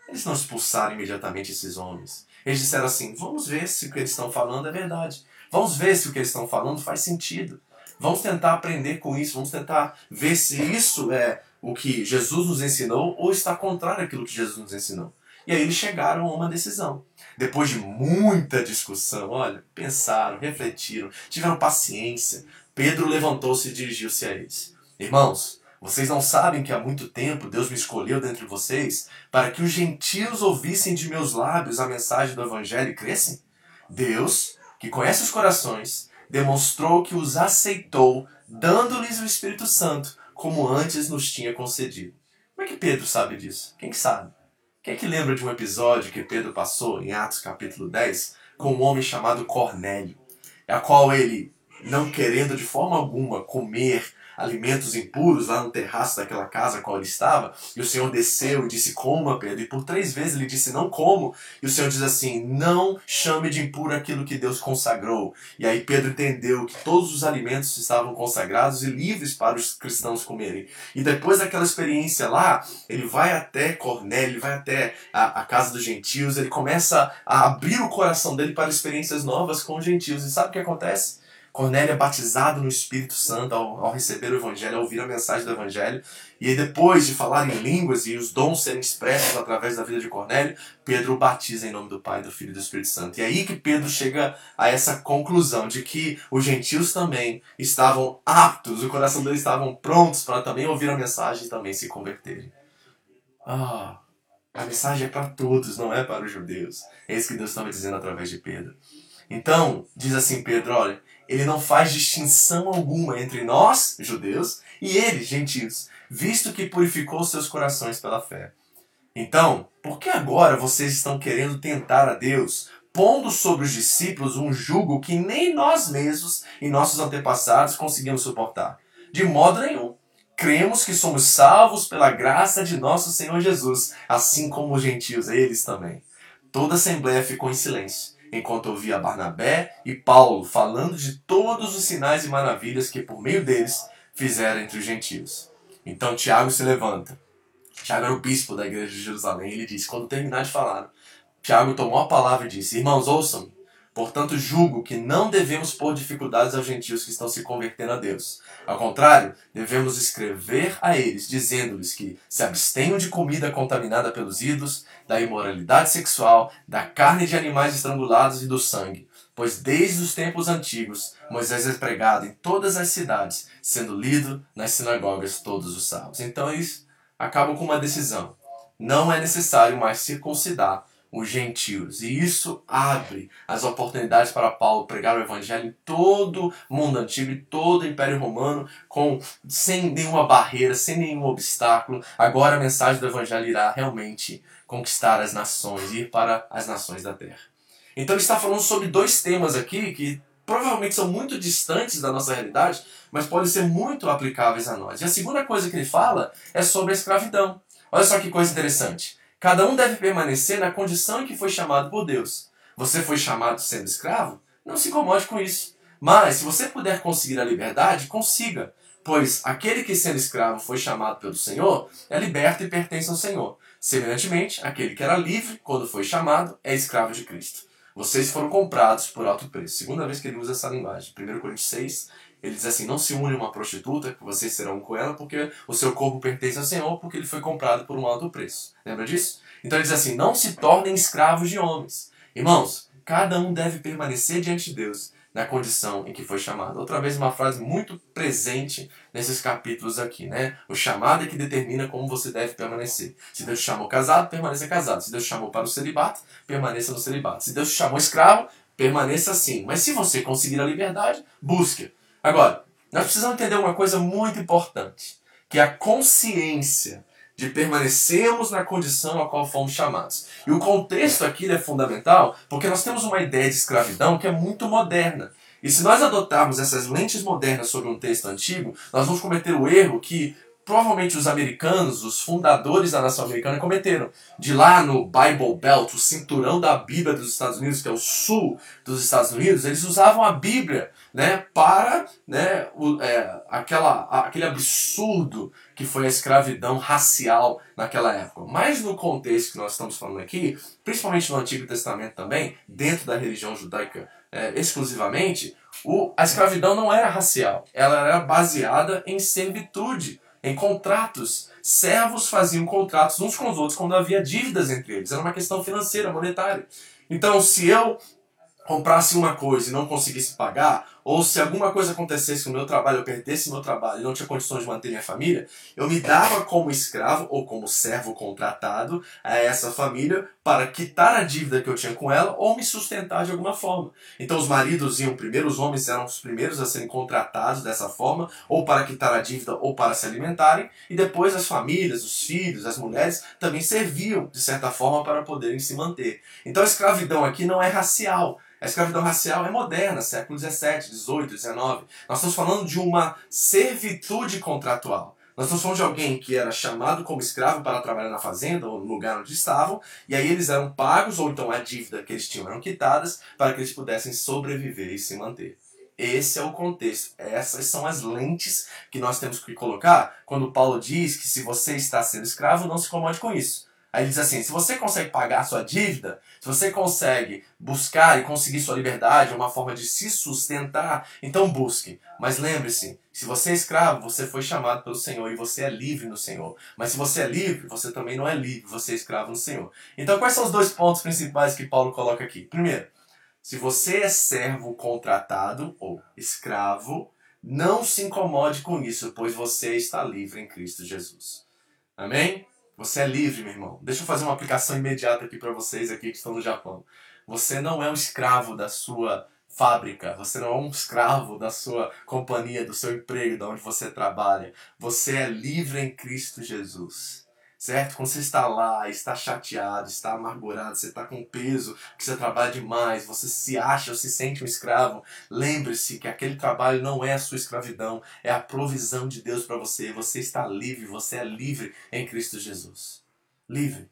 Eles não expulsaram imediatamente esses homens. Eles disseram assim: vamos ver se o que eles estão falando é verdade. Vamos ver se o que eles estão falando faz sentido. Vamos tentar aprender com isso, vamos tentar ver se isso é o que Jesus nos ensinou ou está contrário àquilo que Jesus nos ensinou. E aí eles chegaram a uma decisão. Depois de muita discussão, olha, pensaram, refletiram, tiveram paciência. Pedro levantou-se e dirigiu-se a eles. Irmãos, vocês não sabem que há muito tempo Deus me escolheu dentre vocês para que os gentios ouvissem de meus lábios a mensagem do Evangelho e crescem? Deus, que conhece os corações, demonstrou que os aceitou, dando-lhes o Espírito Santo, como antes nos tinha concedido. Como é que Pedro sabe disso? Quem que sabe? Quem é que lembra de um episódio que Pedro passou em Atos capítulo 10 com um homem chamado Cornélio, a qual ele, não querendo de forma alguma comer alimentos impuros lá no terraço daquela casa qual ele estava, e o Senhor desceu e disse: Coma, Pedro. E por três vezes ele disse: Não como. E o Senhor diz assim: Não chame de impuro aquilo que Deus consagrou. E aí Pedro entendeu que todos os alimentos estavam consagrados e livres para os cristãos comerem. E depois daquela experiência lá, ele vai até Cornélio, ele vai até a, a casa dos gentios, ele começa a abrir o coração dele para experiências novas com os gentios. E sabe o que acontece? Cornélio é batizado no Espírito Santo ao, ao, receber o Evangelho, ao ouvir a mensagem do Evangelho. E aí, depois de falar em línguas e os dons serem expressos através da vida de Cornélio, Pedro batiza em nome do Pai, do Filho e do Espírito Santo. E é aí que Pedro chega a essa conclusão de que os gentios também estavam aptos, o coração deles estavam prontos para também ouvir a mensagem e também se converterem. Ah, a mensagem é para todos, não é para os judeus. É isso que Deus estava dizendo através de Pedro. Então, diz assim Pedro, olha, ele não faz distinção alguma entre nós, judeus, e eles, gentios, visto que purificou seus corações pela fé. Então, por que agora vocês estão querendo tentar a Deus, pondo sobre os discípulos um jugo que nem nós mesmos e nossos antepassados conseguimos suportar? De modo nenhum. Cremos que somos salvos pela graça de nosso Senhor Jesus, assim como os gentios, eles também. Toda a assembleia ficou em silêncio enquanto ouvia Barnabé e Paulo falando de todos os sinais e maravilhas que por meio deles fizeram entre os gentios. Então Tiago se levanta. Tiago era o bispo da igreja de Jerusalém. Ele disse: quando terminar de falar, Tiago tomou a palavra e disse: Irmãos, ouçam-me. Portanto, julgo que não devemos pôr dificuldades aos gentios que estão se convertendo a Deus. Ao contrário, devemos escrever a eles, dizendo-lhes que se abstenham de comida contaminada pelos ídolos, da imoralidade sexual, da carne de animais estrangulados e do sangue. Pois desde os tempos antigos, Moisés é pregado em todas as cidades, sendo lido nas sinagogas todos os sábados. Então eles acabam com uma decisão. Não é necessário mais circuncidar os gentios. E isso abre as oportunidades para Paulo pregar o evangelho em todo o mundo antigo e todo o Império Romano, com sem nenhuma barreira, sem nenhum obstáculo. Agora a mensagem do evangelho irá realmente conquistar as nações, ir para as nações da terra. Então ele está falando sobre dois temas aqui que provavelmente são muito distantes da nossa realidade, mas podem ser muito aplicáveis a nós. E a segunda coisa que ele fala é sobre a escravidão. Olha só que coisa interessante. Cada um deve permanecer na condição em que foi chamado por Deus. Você foi chamado sendo escravo? Não se incomode com isso. Mas, se você puder conseguir a liberdade, consiga. Pois aquele que sendo escravo foi chamado pelo Senhor, é liberto e pertence ao Senhor. Semelhantemente, aquele que era livre, quando foi chamado, é escravo de Cristo. Vocês foram comprados por alto preço. Segunda vez que ele usa essa linguagem. 1 Coríntios 6, ele diz assim: Não se une uma prostituta, que vocês serão com ela, porque o seu corpo pertence ao Senhor, porque ele foi comprado por um alto preço. Lembra disso? Então ele diz assim: Não se tornem escravos de homens. Irmãos, cada um deve permanecer diante de Deus na condição em que foi chamado. Outra vez, uma frase muito presente nesses capítulos aqui, né? O chamado é que determina como você deve permanecer. Se Deus te chamou casado, permaneça casado. Se Deus te chamou para o celibato, permaneça no celibato. Se Deus te chamou escravo, permaneça assim. Mas se você conseguir a liberdade, busque. Agora, nós precisamos entender uma coisa muito importante, que é a consciência de permanecermos na condição a qual fomos chamados. E o contexto aqui é fundamental, porque nós temos uma ideia de escravidão que é muito moderna. E se nós adotarmos essas lentes modernas sobre um texto antigo, nós vamos cometer o erro que provavelmente os americanos, os fundadores da nação americana, cometeram. De lá no Bible Belt, o cinturão da Bíblia dos Estados Unidos, que é o sul dos Estados Unidos, eles usavam a Bíblia né, para né, o, é, aquela, aquele absurdo que foi a escravidão racial naquela época. Mas no contexto que nós estamos falando aqui, principalmente no Antigo Testamento também, dentro da religião judaica é, exclusivamente, o, a escravidão não era racial, ela era baseada em servitude em contratos. Servos faziam contratos uns com os outros quando havia dívidas entre eles. Era uma questão financeira, monetária. Então, se eu comprasse uma coisa e não conseguisse pagar, ou se alguma coisa acontecesse no meu trabalho, eu perdesse meu trabalho e não tinha condições de manter minha família, eu me dava como escravo ou como servo contratado a essa família para quitar a dívida que eu tinha com ela ou me sustentar de alguma forma. Então os maridos iam primeiro, os homens eram os primeiros a serem contratados dessa forma, ou para quitar a dívida ou para se alimentarem, e depois as famílias, os filhos, as mulheres também serviam de certa forma para poderem se manter. Então a escravidão aqui não é racial, a escravidão racial é moderna, século XVII, XVIII, XIX. Nós estamos falando de uma servitude contratual. Nós estamos falando de alguém que era chamado como escravo para trabalhar na fazenda ou no lugar onde estavam, e aí eles eram pagos, ou então a dívida que eles tinham eram quitadas, para que eles pudessem sobreviver e se manter. Esse é o contexto. Essas são as lentes que nós temos que colocar quando Paulo diz que se você está sendo escravo, não se incomode com isso. Aí diz assim: se você consegue pagar sua dívida, se você consegue buscar e conseguir sua liberdade, uma forma de se sustentar, então busque. Mas lembre-se: se você é escravo, você foi chamado pelo Senhor e você é livre no Senhor. Mas se você é livre, você também não é livre, você é escravo no Senhor. Então, quais são os dois pontos principais que Paulo coloca aqui? Primeiro, se você é servo contratado ou escravo, não se incomode com isso, pois você está livre em Cristo Jesus. Amém? Você é livre, meu irmão. Deixa eu fazer uma aplicação imediata aqui para vocês aqui que estão no Japão. Você não é um escravo da sua fábrica, você não é um escravo da sua companhia, do seu emprego, de onde você trabalha. Você é livre em Cristo Jesus certo? Quando você está lá, está chateado, está amargurado, você está com peso, que você trabalha demais, você se acha ou se sente um escravo, lembre-se que aquele trabalho não é a sua escravidão, é a provisão de Deus para você. Você está livre, você é livre em Cristo Jesus. Livre.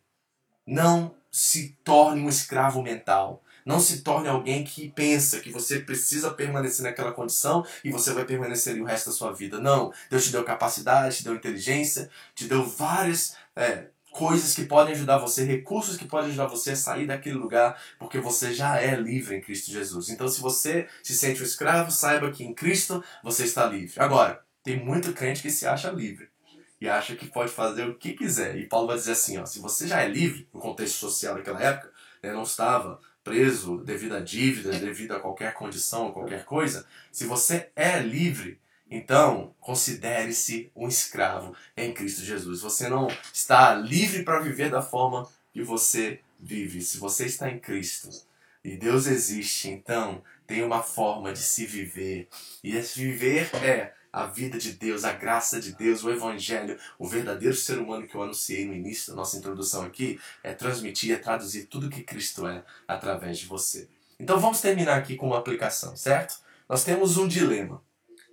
Não se torne um escravo mental. Não se torne alguém que pensa que você precisa permanecer naquela condição e você vai permanecer o resto da sua vida. Não. Deus te deu capacidade, te deu inteligência, te deu várias é, coisas que podem ajudar você, recursos que podem ajudar você a sair daquele lugar, porque você já é livre em Cristo Jesus. Então, se você se sente um escravo, saiba que em Cristo você está livre. Agora, tem muito crente que se acha livre e acha que pode fazer o que quiser. E Paulo vai dizer assim: ó, se você já é livre, no contexto social daquela época, né, não estava preso devido a dívidas, devido a qualquer condição qualquer coisa, se você é livre, então considere-se um escravo em Cristo Jesus. Você não está livre para viver da forma que você vive. Se você está em Cristo e Deus existe, então tem uma forma de se viver. E esse viver é a vida de Deus, a graça de Deus, o Evangelho, o verdadeiro ser humano que eu anunciei no início da nossa introdução aqui, é transmitir, é traduzir tudo que Cristo é através de você. Então vamos terminar aqui com uma aplicação, certo? Nós temos um dilema.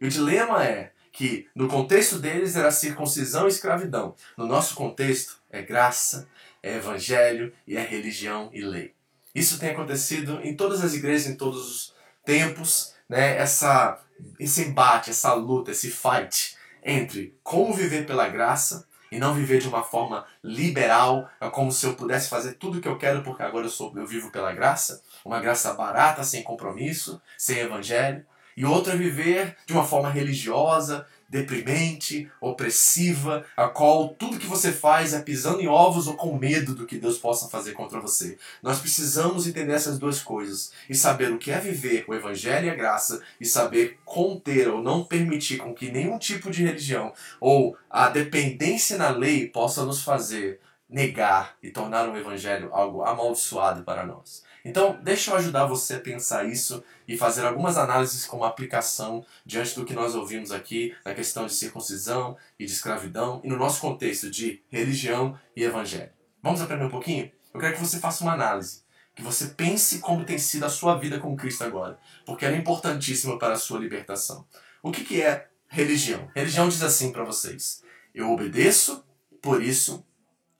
E o dilema é que no contexto deles era circuncisão e escravidão. No nosso contexto é graça, é evangelho e é religião e lei. Isso tem acontecido em todas as igrejas, em todos os tempos, né? Essa esse embate, essa luta, esse fight entre como viver pela graça e não viver de uma forma liberal, é como se eu pudesse fazer tudo o que eu quero porque agora eu sou eu vivo pela graça, uma graça barata, sem compromisso, sem evangelho, e outra é viver de uma forma religiosa, deprimente, opressiva, a qual tudo que você faz é pisando em ovos ou com medo do que Deus possa fazer contra você. Nós precisamos entender essas duas coisas e saber o que é viver o evangelho e a graça e saber conter ou não permitir com que nenhum tipo de religião ou a dependência na lei possa nos fazer negar e tornar o evangelho algo amaldiçoado para nós. Então, deixa eu ajudar você a pensar isso e fazer algumas análises como aplicação diante do que nós ouvimos aqui na questão de circuncisão e de escravidão e no nosso contexto de religião e evangelho. Vamos aprender um pouquinho? Eu quero que você faça uma análise, que você pense como tem sido a sua vida com Cristo agora, porque ela é importantíssima para a sua libertação. O que, que é religião? Religião diz assim para vocês: eu obedeço, por isso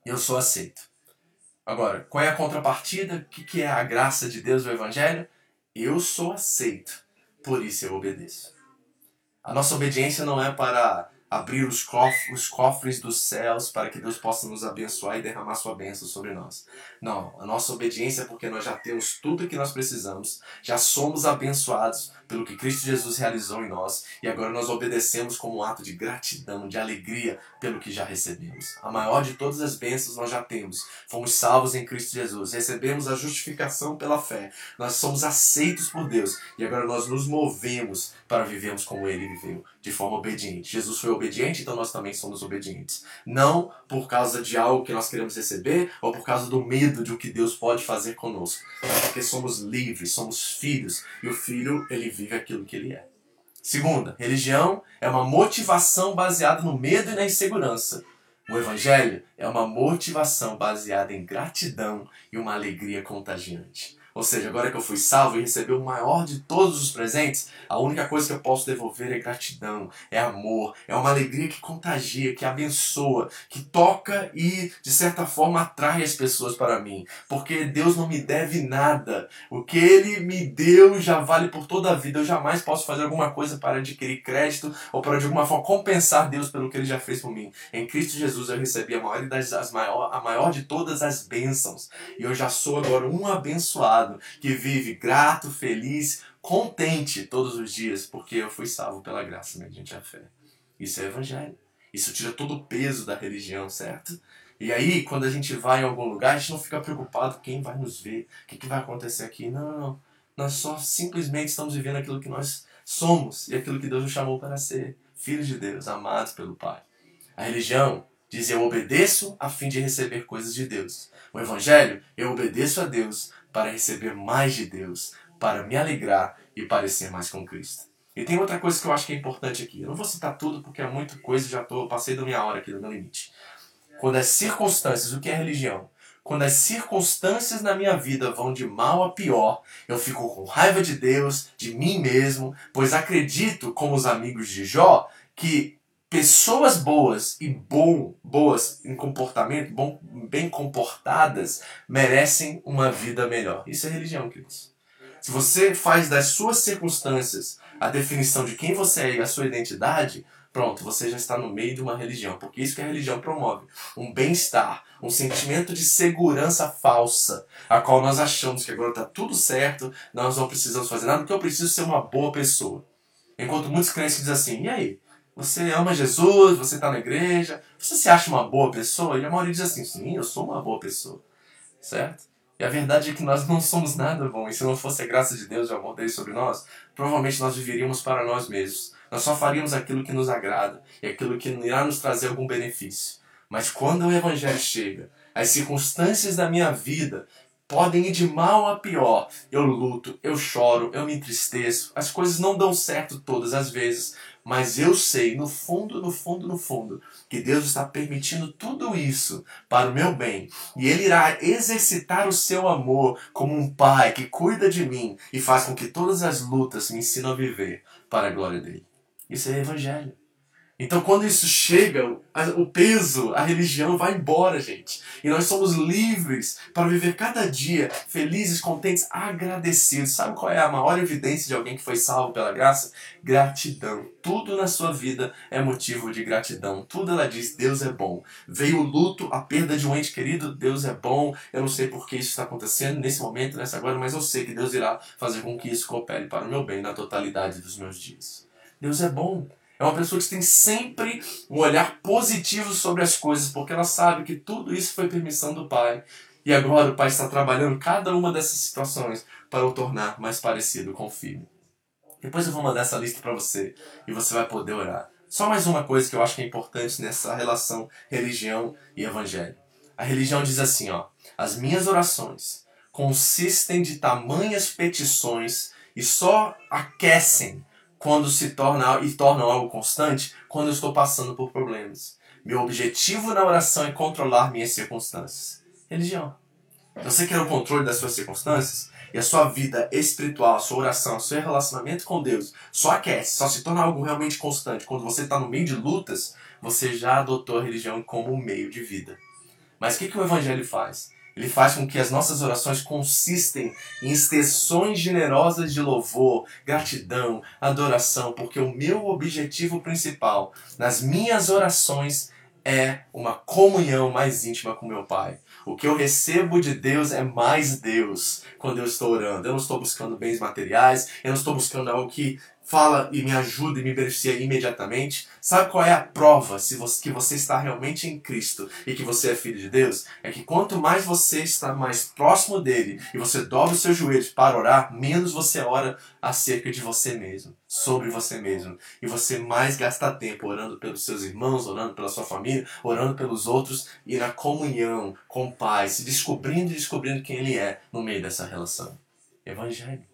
eu sou aceito. Agora, qual é a contrapartida? O que é a graça de Deus no Evangelho? Eu sou aceito, por isso eu obedeço. A nossa obediência não é para abrir os cofres, os cofres dos céus para que Deus possa nos abençoar e derramar sua bênção sobre nós. Não, a nossa obediência é porque nós já temos tudo o que nós precisamos, já somos abençoados pelo que Cristo Jesus realizou em nós e agora nós obedecemos como um ato de gratidão, de alegria pelo que já recebemos. A maior de todas as bênçãos nós já temos. Fomos salvos em Cristo Jesus, recebemos a justificação pela fé, nós somos aceitos por Deus e agora nós nos movemos para vivermos como Ele viveu, de forma obediente. Jesus foi obediente, então nós também somos obedientes. Não por causa de algo que nós queremos receber ou por causa do medo de o que Deus pode fazer conosco, mas porque somos livres, somos filhos e o filho ele vive aquilo que ele é. Segunda, religião é uma motivação baseada no medo e na insegurança. O Evangelho é uma motivação baseada em gratidão e uma alegria contagiante. Ou seja, agora que eu fui salvo e recebi o maior de todos os presentes, a única coisa que eu posso devolver é gratidão, é amor, é uma alegria que contagia, que abençoa, que toca e, de certa forma, atrai as pessoas para mim. Porque Deus não me deve nada. O que Ele me deu já vale por toda a vida. Eu jamais posso fazer alguma coisa para adquirir crédito ou para, de alguma forma, compensar Deus pelo que Ele já fez por mim. Em Cristo Jesus eu recebi a maior, das, as maior, a maior de todas as bênçãos. E eu já sou agora um abençoado que vive grato, feliz, contente todos os dias, porque eu fui salvo pela graça mediante a fé. Isso é evangelho. Isso tira todo o peso da religião, certo? E aí, quando a gente vai em algum lugar, a gente não fica preocupado quem vai nos ver, o que, que vai acontecer aqui. Não, não, não. Nós só simplesmente estamos vivendo aquilo que nós somos e aquilo que Deus nos chamou para ser. Filhos de Deus, amados pelo Pai. A religião diz: Eu obedeço a fim de receber coisas de Deus. O Evangelho, eu obedeço a Deus para receber mais de Deus, para me alegrar e parecer mais com Cristo. E tem outra coisa que eu acho que é importante aqui. Eu não vou citar tudo porque é muita coisa, já tô, passei da minha hora aqui, do meu limite. Quando as circunstâncias, o que é religião? Quando as circunstâncias na minha vida vão de mal a pior, eu fico com raiva de Deus, de mim mesmo, pois acredito, como os amigos de Jó, que pessoas boas e bom, boas em comportamento, bom, bem comportadas, merecem uma vida melhor. Isso é religião, queridos. Se você faz das suas circunstâncias a definição de quem você é e a sua identidade, pronto, você já está no meio de uma religião, porque isso que a religião promove, um bem-estar, um sentimento de segurança falsa, a qual nós achamos que agora está tudo certo, nós não precisamos fazer nada, porque eu preciso ser uma boa pessoa. Enquanto muitos crentes dizem assim, e aí? Você ama Jesus, você está na igreja, você se acha uma boa pessoa? E a maioria diz assim: sim, eu sou uma boa pessoa. Certo? E a verdade é que nós não somos nada bom. E se não fosse a graça de Deus e o amor dele sobre nós, provavelmente nós viveríamos para nós mesmos. Nós só faríamos aquilo que nos agrada e aquilo que irá nos trazer algum benefício. Mas quando o Evangelho chega, as circunstâncias da minha vida podem ir de mal a pior. Eu luto, eu choro, eu me entristeço. As coisas não dão certo todas as vezes, mas eu sei, no fundo, no fundo, no fundo, que Deus está permitindo tudo isso para o meu bem. E Ele irá exercitar o seu amor como um pai que cuida de mim e faz com que todas as lutas me ensinam a viver para a glória dele. Isso é evangelho. Então, quando isso chega, o peso, a religião vai embora, gente. E nós somos livres para viver cada dia felizes, contentes, agradecidos. Sabe qual é a maior evidência de alguém que foi salvo pela graça? Gratidão. Tudo na sua vida é motivo de gratidão. Tudo ela diz: Deus é bom. Veio o luto, a perda de um ente querido, Deus é bom. Eu não sei por que isso está acontecendo nesse momento, nessa agora, mas eu sei que Deus irá fazer com que isso coopere para o meu bem na totalidade dos meus dias. Deus é bom. É uma pessoa que tem sempre um olhar positivo sobre as coisas, porque ela sabe que tudo isso foi permissão do Pai. E agora o Pai está trabalhando cada uma dessas situações para o tornar mais parecido com o Filho. Depois eu vou mandar essa lista para você e você vai poder orar. Só mais uma coisa que eu acho que é importante nessa relação religião e evangelho. A religião diz assim, ó: As minhas orações consistem de tamanhas petições e só aquecem quando se torna e tornam algo constante quando eu estou passando por problemas. Meu objetivo na oração é controlar minhas circunstâncias. Religião. Você quer o controle das suas circunstâncias? E a sua vida espiritual, a sua oração, seu relacionamento com Deus só aquece, só se torna algo realmente constante. Quando você está no meio de lutas, você já adotou a religião como um meio de vida. Mas o que, que o Evangelho faz? Ele faz com que as nossas orações consistem em extensões generosas de louvor, gratidão, adoração, porque o meu objetivo principal nas minhas orações é uma comunhão mais íntima com meu Pai. O que eu recebo de Deus é mais Deus quando eu estou orando. Eu não estou buscando bens materiais, eu não estou buscando algo que fala e me ajuda e me beneficia imediatamente. Sabe qual é a prova se você, que você está realmente em Cristo e que você é filho de Deus? É que quanto mais você está mais próximo dele e você dobra os seus joelhos para orar, menos você ora acerca de você mesmo, sobre você mesmo. E você mais gasta tempo orando pelos seus irmãos, orando pela sua família, orando pelos outros e na comunhão com o Pai, se descobrindo e descobrindo quem ele é no meio dessa relação. Evangelho.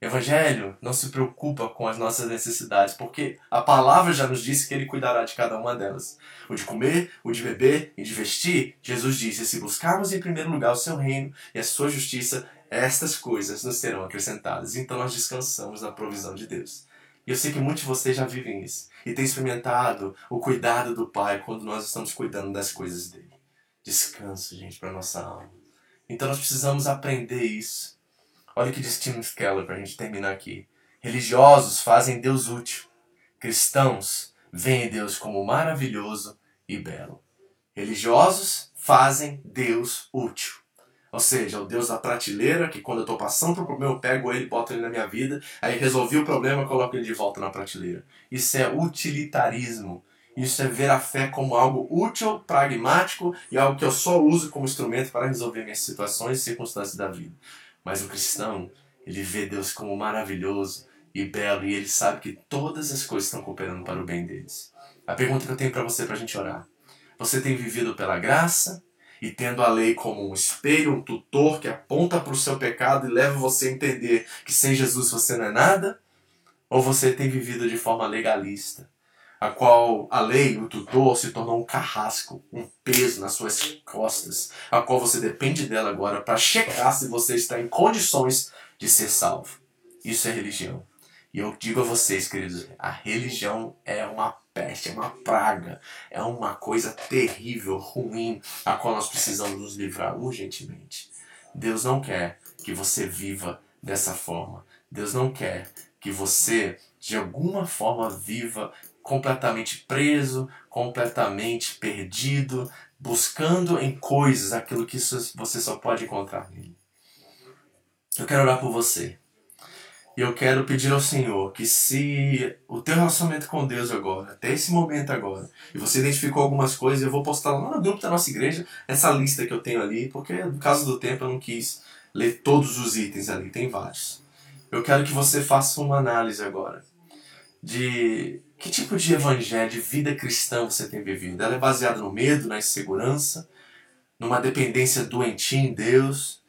Evangelho não se preocupa com as nossas necessidades, porque a palavra já nos disse que ele cuidará de cada uma delas. O de comer, o de beber e de vestir, Jesus disse: se buscarmos em primeiro lugar o seu reino e a sua justiça, estas coisas nos serão acrescentadas. Então nós descansamos na provisão de Deus. E eu sei que muitos de vocês já vivem isso e têm experimentado o cuidado do Pai quando nós estamos cuidando das coisas dele. Descanso, gente, para nossa alma. Então nós precisamos aprender isso. Olha o que diz Tim Keller para a gente terminar aqui. Religiosos fazem Deus útil. Cristãos veem Deus como maravilhoso e belo. Religiosos fazem Deus útil. Ou seja, o Deus da prateleira, que quando eu estou passando por um problema, eu pego ele, boto ele na minha vida, aí resolvi o problema, coloco ele de volta na prateleira. Isso é utilitarismo. Isso é ver a fé como algo útil, pragmático e algo que eu só uso como instrumento para resolver minhas situações e circunstâncias da vida. Mas o cristão, ele vê Deus como maravilhoso e belo e ele sabe que todas as coisas estão cooperando para o bem deles. A pergunta que eu tenho para você para a gente orar: você tem vivido pela graça e tendo a lei como um espelho, um tutor que aponta para o seu pecado e leva você a entender que sem Jesus você não é nada? Ou você tem vivido de forma legalista? A qual a lei, o tutor, se tornou um carrasco, um peso nas suas costas, a qual você depende dela agora para checar se você está em condições de ser salvo. Isso é religião. E eu digo a vocês, queridos, a religião é uma peste, é uma praga, é uma coisa terrível, ruim, a qual nós precisamos nos livrar urgentemente. Deus não quer que você viva dessa forma. Deus não quer que você, de alguma forma, viva completamente preso, completamente perdido, buscando em coisas aquilo que você só pode encontrar nele. Eu quero orar por você. E eu quero pedir ao Senhor que se o teu relacionamento com Deus agora, até esse momento agora, e você identificou algumas coisas, eu vou postar lá no grupo da nossa igreja essa lista que eu tenho ali, porque no caso do tempo eu não quis ler todos os itens ali, tem vários. Eu quero que você faça uma análise agora de que tipo de evangelho, de vida cristã você tem vivido? Ela é baseada no medo, na insegurança, numa dependência doentia em Deus,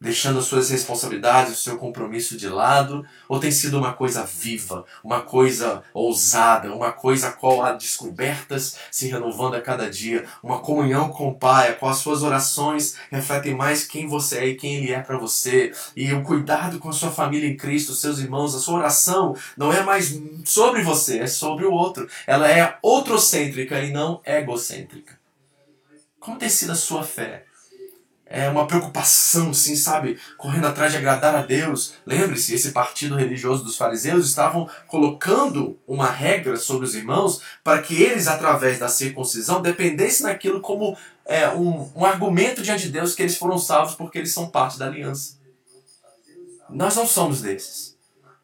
deixando as suas responsabilidades, o seu compromisso de lado, ou tem sido uma coisa viva, uma coisa ousada, uma coisa a qual há descobertas se renovando a cada dia, uma comunhão com o Pai, a qual as suas orações refletem mais quem você é e quem Ele é para você, e o cuidado com a sua família em Cristo, seus irmãos, a sua oração não é mais sobre você, é sobre o outro. Ela é outrocêntrica e não egocêntrica. Como tem sido a sua fé? É uma preocupação, assim, sabe? Correndo atrás de agradar a Deus. Lembre-se, esse partido religioso dos fariseus estavam colocando uma regra sobre os irmãos para que eles, através da circuncisão, dependessem daquilo como é, um, um argumento diante de Deus que eles foram salvos porque eles são parte da aliança. Nós não somos desses.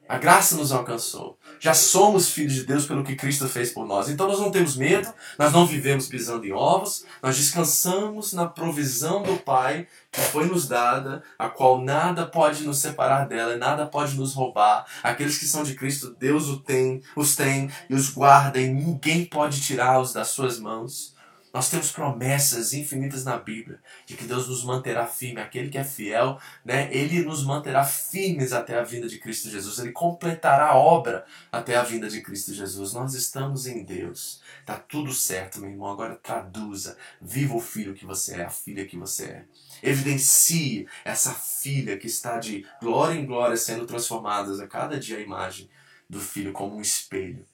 A graça nos alcançou já somos filhos de Deus pelo que Cristo fez por nós. Então nós não temos medo, nós não vivemos pisando em ovos, nós descansamos na provisão do Pai que foi nos dada, a qual nada pode nos separar dela, nada pode nos roubar. Aqueles que são de Cristo, Deus os tem, os tem e os guarda e ninguém pode tirá-los das suas mãos. Nós temos promessas infinitas na Bíblia de que Deus nos manterá firme. Aquele que é fiel, né, ele nos manterá firmes até a vinda de Cristo Jesus. Ele completará a obra até a vinda de Cristo Jesus. Nós estamos em Deus. Tá tudo certo, meu irmão. Agora traduza. Viva o filho que você é, a filha que você é. Evidencie essa filha que está de glória em glória sendo transformada a cada dia a imagem do filho como um espelho.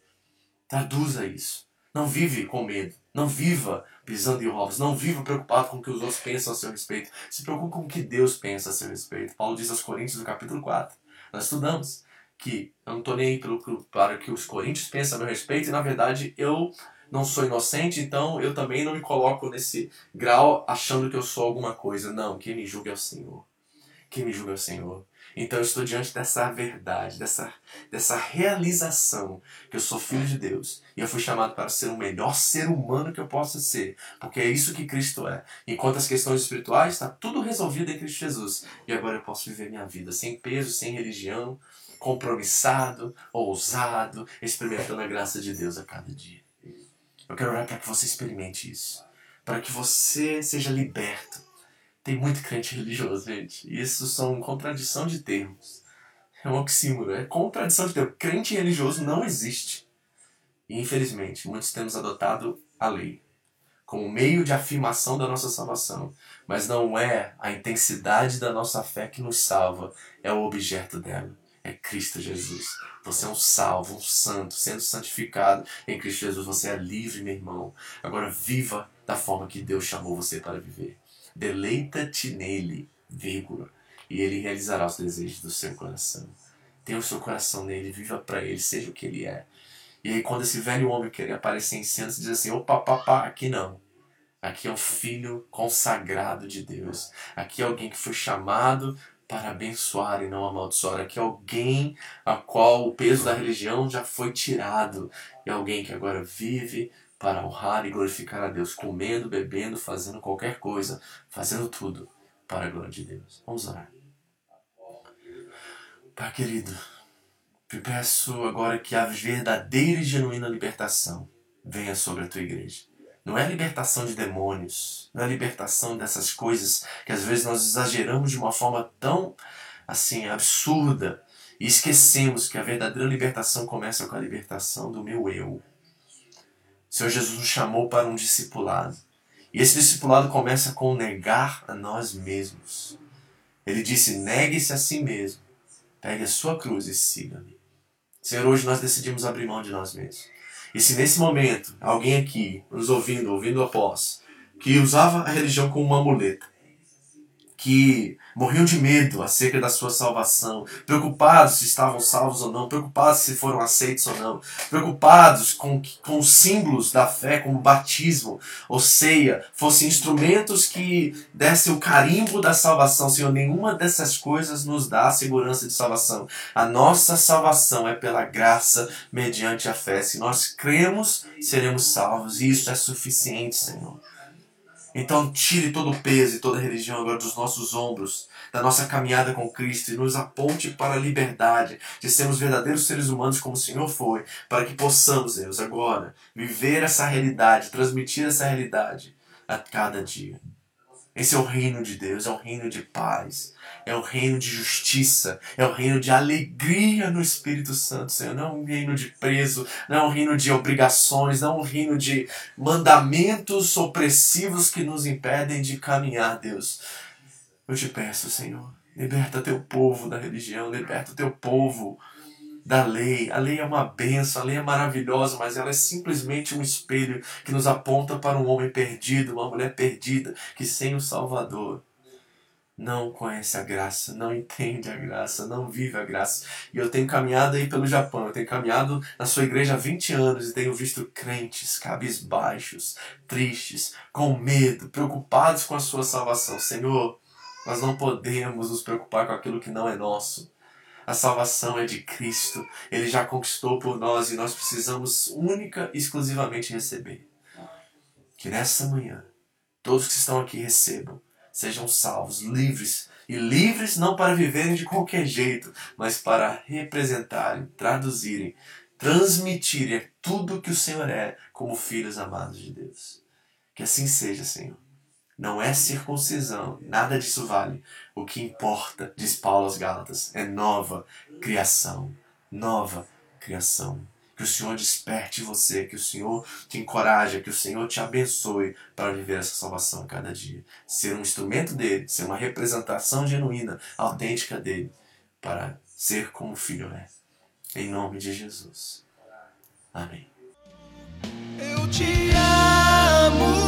Traduza isso. Não vive com medo. Não viva pisando em ovos. Não viva preocupado com o que os outros pensam a seu respeito. Se preocupe com o que Deus pensa a seu respeito. Paulo diz aos Coríntios no capítulo 4. Nós estudamos que eu não estou nem aí pelo, para o que os coríntios pensam a meu respeito e na verdade eu não sou inocente, então eu também não me coloco nesse grau achando que eu sou alguma coisa. Não, quem me julga é o Senhor. Quem me julga é o Senhor. Então eu estou diante dessa verdade, dessa, dessa realização que eu sou filho de Deus e eu fui chamado para ser o melhor ser humano que eu possa ser, porque é isso que Cristo é. Enquanto as questões espirituais está tudo resolvido em Cristo Jesus e agora eu posso viver minha vida sem peso, sem religião, compromissado, ousado, experimentando a graça de Deus a cada dia. Eu quero orar para que você experimente isso, para que você seja liberto tem muito crente religioso, gente. Isso são contradição de termos. É um oxímoro, é contradição de termos. Crente religioso não existe. E infelizmente, muitos temos adotado a lei como meio de afirmação da nossa salvação, mas não é a intensidade da nossa fé que nos salva, é o objeto dela. É Cristo Jesus. Você é um salvo, um santo, sendo santificado em Cristo Jesus. Você é livre, meu irmão. Agora viva da forma que Deus chamou você para viver. Deleita-te nele, vírgula, e ele realizará os desejos do seu coração. Tenha o seu coração nele, viva para ele, seja o que ele é. E aí quando esse velho homem querer aparecer em cena, diz assim, opa, papá, aqui não. Aqui é um filho consagrado de Deus. Aqui é alguém que foi chamado para abençoar e não amaldiçoar. Aqui é alguém a qual o peso da religião já foi tirado. E alguém que agora vive para honrar e glorificar a Deus, comendo, bebendo, fazendo qualquer coisa, fazendo tudo para a glória de Deus. Vamos orar. Pai querido, te peço agora que a verdadeira e genuína libertação venha sobre a tua igreja. Não é libertação de demônios, não é libertação dessas coisas que às vezes nós exageramos de uma forma tão assim absurda e esquecemos que a verdadeira libertação começa com a libertação do meu eu, o Senhor Jesus nos chamou para um discipulado. E esse discipulado começa com negar a nós mesmos. Ele disse: negue-se a si mesmo, pegue a sua cruz e siga-me. Senhor, hoje nós decidimos abrir mão de nós mesmos. E se nesse momento alguém aqui, nos ouvindo, ouvindo após, que usava a religião como uma muleta, que morriam de medo acerca da sua salvação, preocupados se estavam salvos ou não, preocupados se foram aceitos ou não, preocupados com, com os símbolos da fé, como batismo ou ceia, fossem instrumentos que dessem o carimbo da salvação. Senhor, nenhuma dessas coisas nos dá a segurança de salvação. A nossa salvação é pela graça mediante a fé. Se nós cremos, seremos salvos, e isso é suficiente, Senhor. Então tire todo o peso e toda a religião agora dos nossos ombros, da nossa caminhada com Cristo e nos aponte para a liberdade de sermos verdadeiros seres humanos como o Senhor foi, para que possamos, Deus, agora viver essa realidade, transmitir essa realidade a cada dia. Esse é o reino de Deus, é um reino de paz, é um reino de justiça, é um reino de alegria no Espírito Santo, Senhor. Não é um reino de preso, não é um reino de obrigações, não é um reino de mandamentos opressivos que nos impedem de caminhar, Deus. Eu te peço, Senhor, liberta teu povo da religião, liberta teu povo da lei. A lei é uma benção, a lei é maravilhosa, mas ela é simplesmente um espelho que nos aponta para um homem perdido, uma mulher perdida, que sem o Salvador não conhece a graça, não entende a graça, não vive a graça. E eu tenho caminhado aí pelo Japão, eu tenho caminhado na sua igreja há 20 anos e tenho visto crentes cabisbaixos, tristes, com medo, preocupados com a sua salvação. Senhor, nós não podemos nos preocupar com aquilo que não é nosso. A salvação é de Cristo. Ele já conquistou por nós e nós precisamos única e exclusivamente receber. Que nessa manhã, todos que estão aqui recebam, sejam salvos, livres. E livres não para viverem de qualquer jeito, mas para representarem, traduzirem, transmitirem tudo que o Senhor é como filhos amados de Deus. Que assim seja, Senhor. Não é circuncisão, nada disso vale. O que importa, diz Paulo aos Gálatas, é nova criação. Nova criação. Que o Senhor desperte você, que o Senhor te encoraje, que o Senhor te abençoe para viver essa salvação a cada dia. Ser um instrumento dele, ser uma representação genuína, autêntica dele, para ser como o Filho é. Em nome de Jesus. Amém. Eu te amo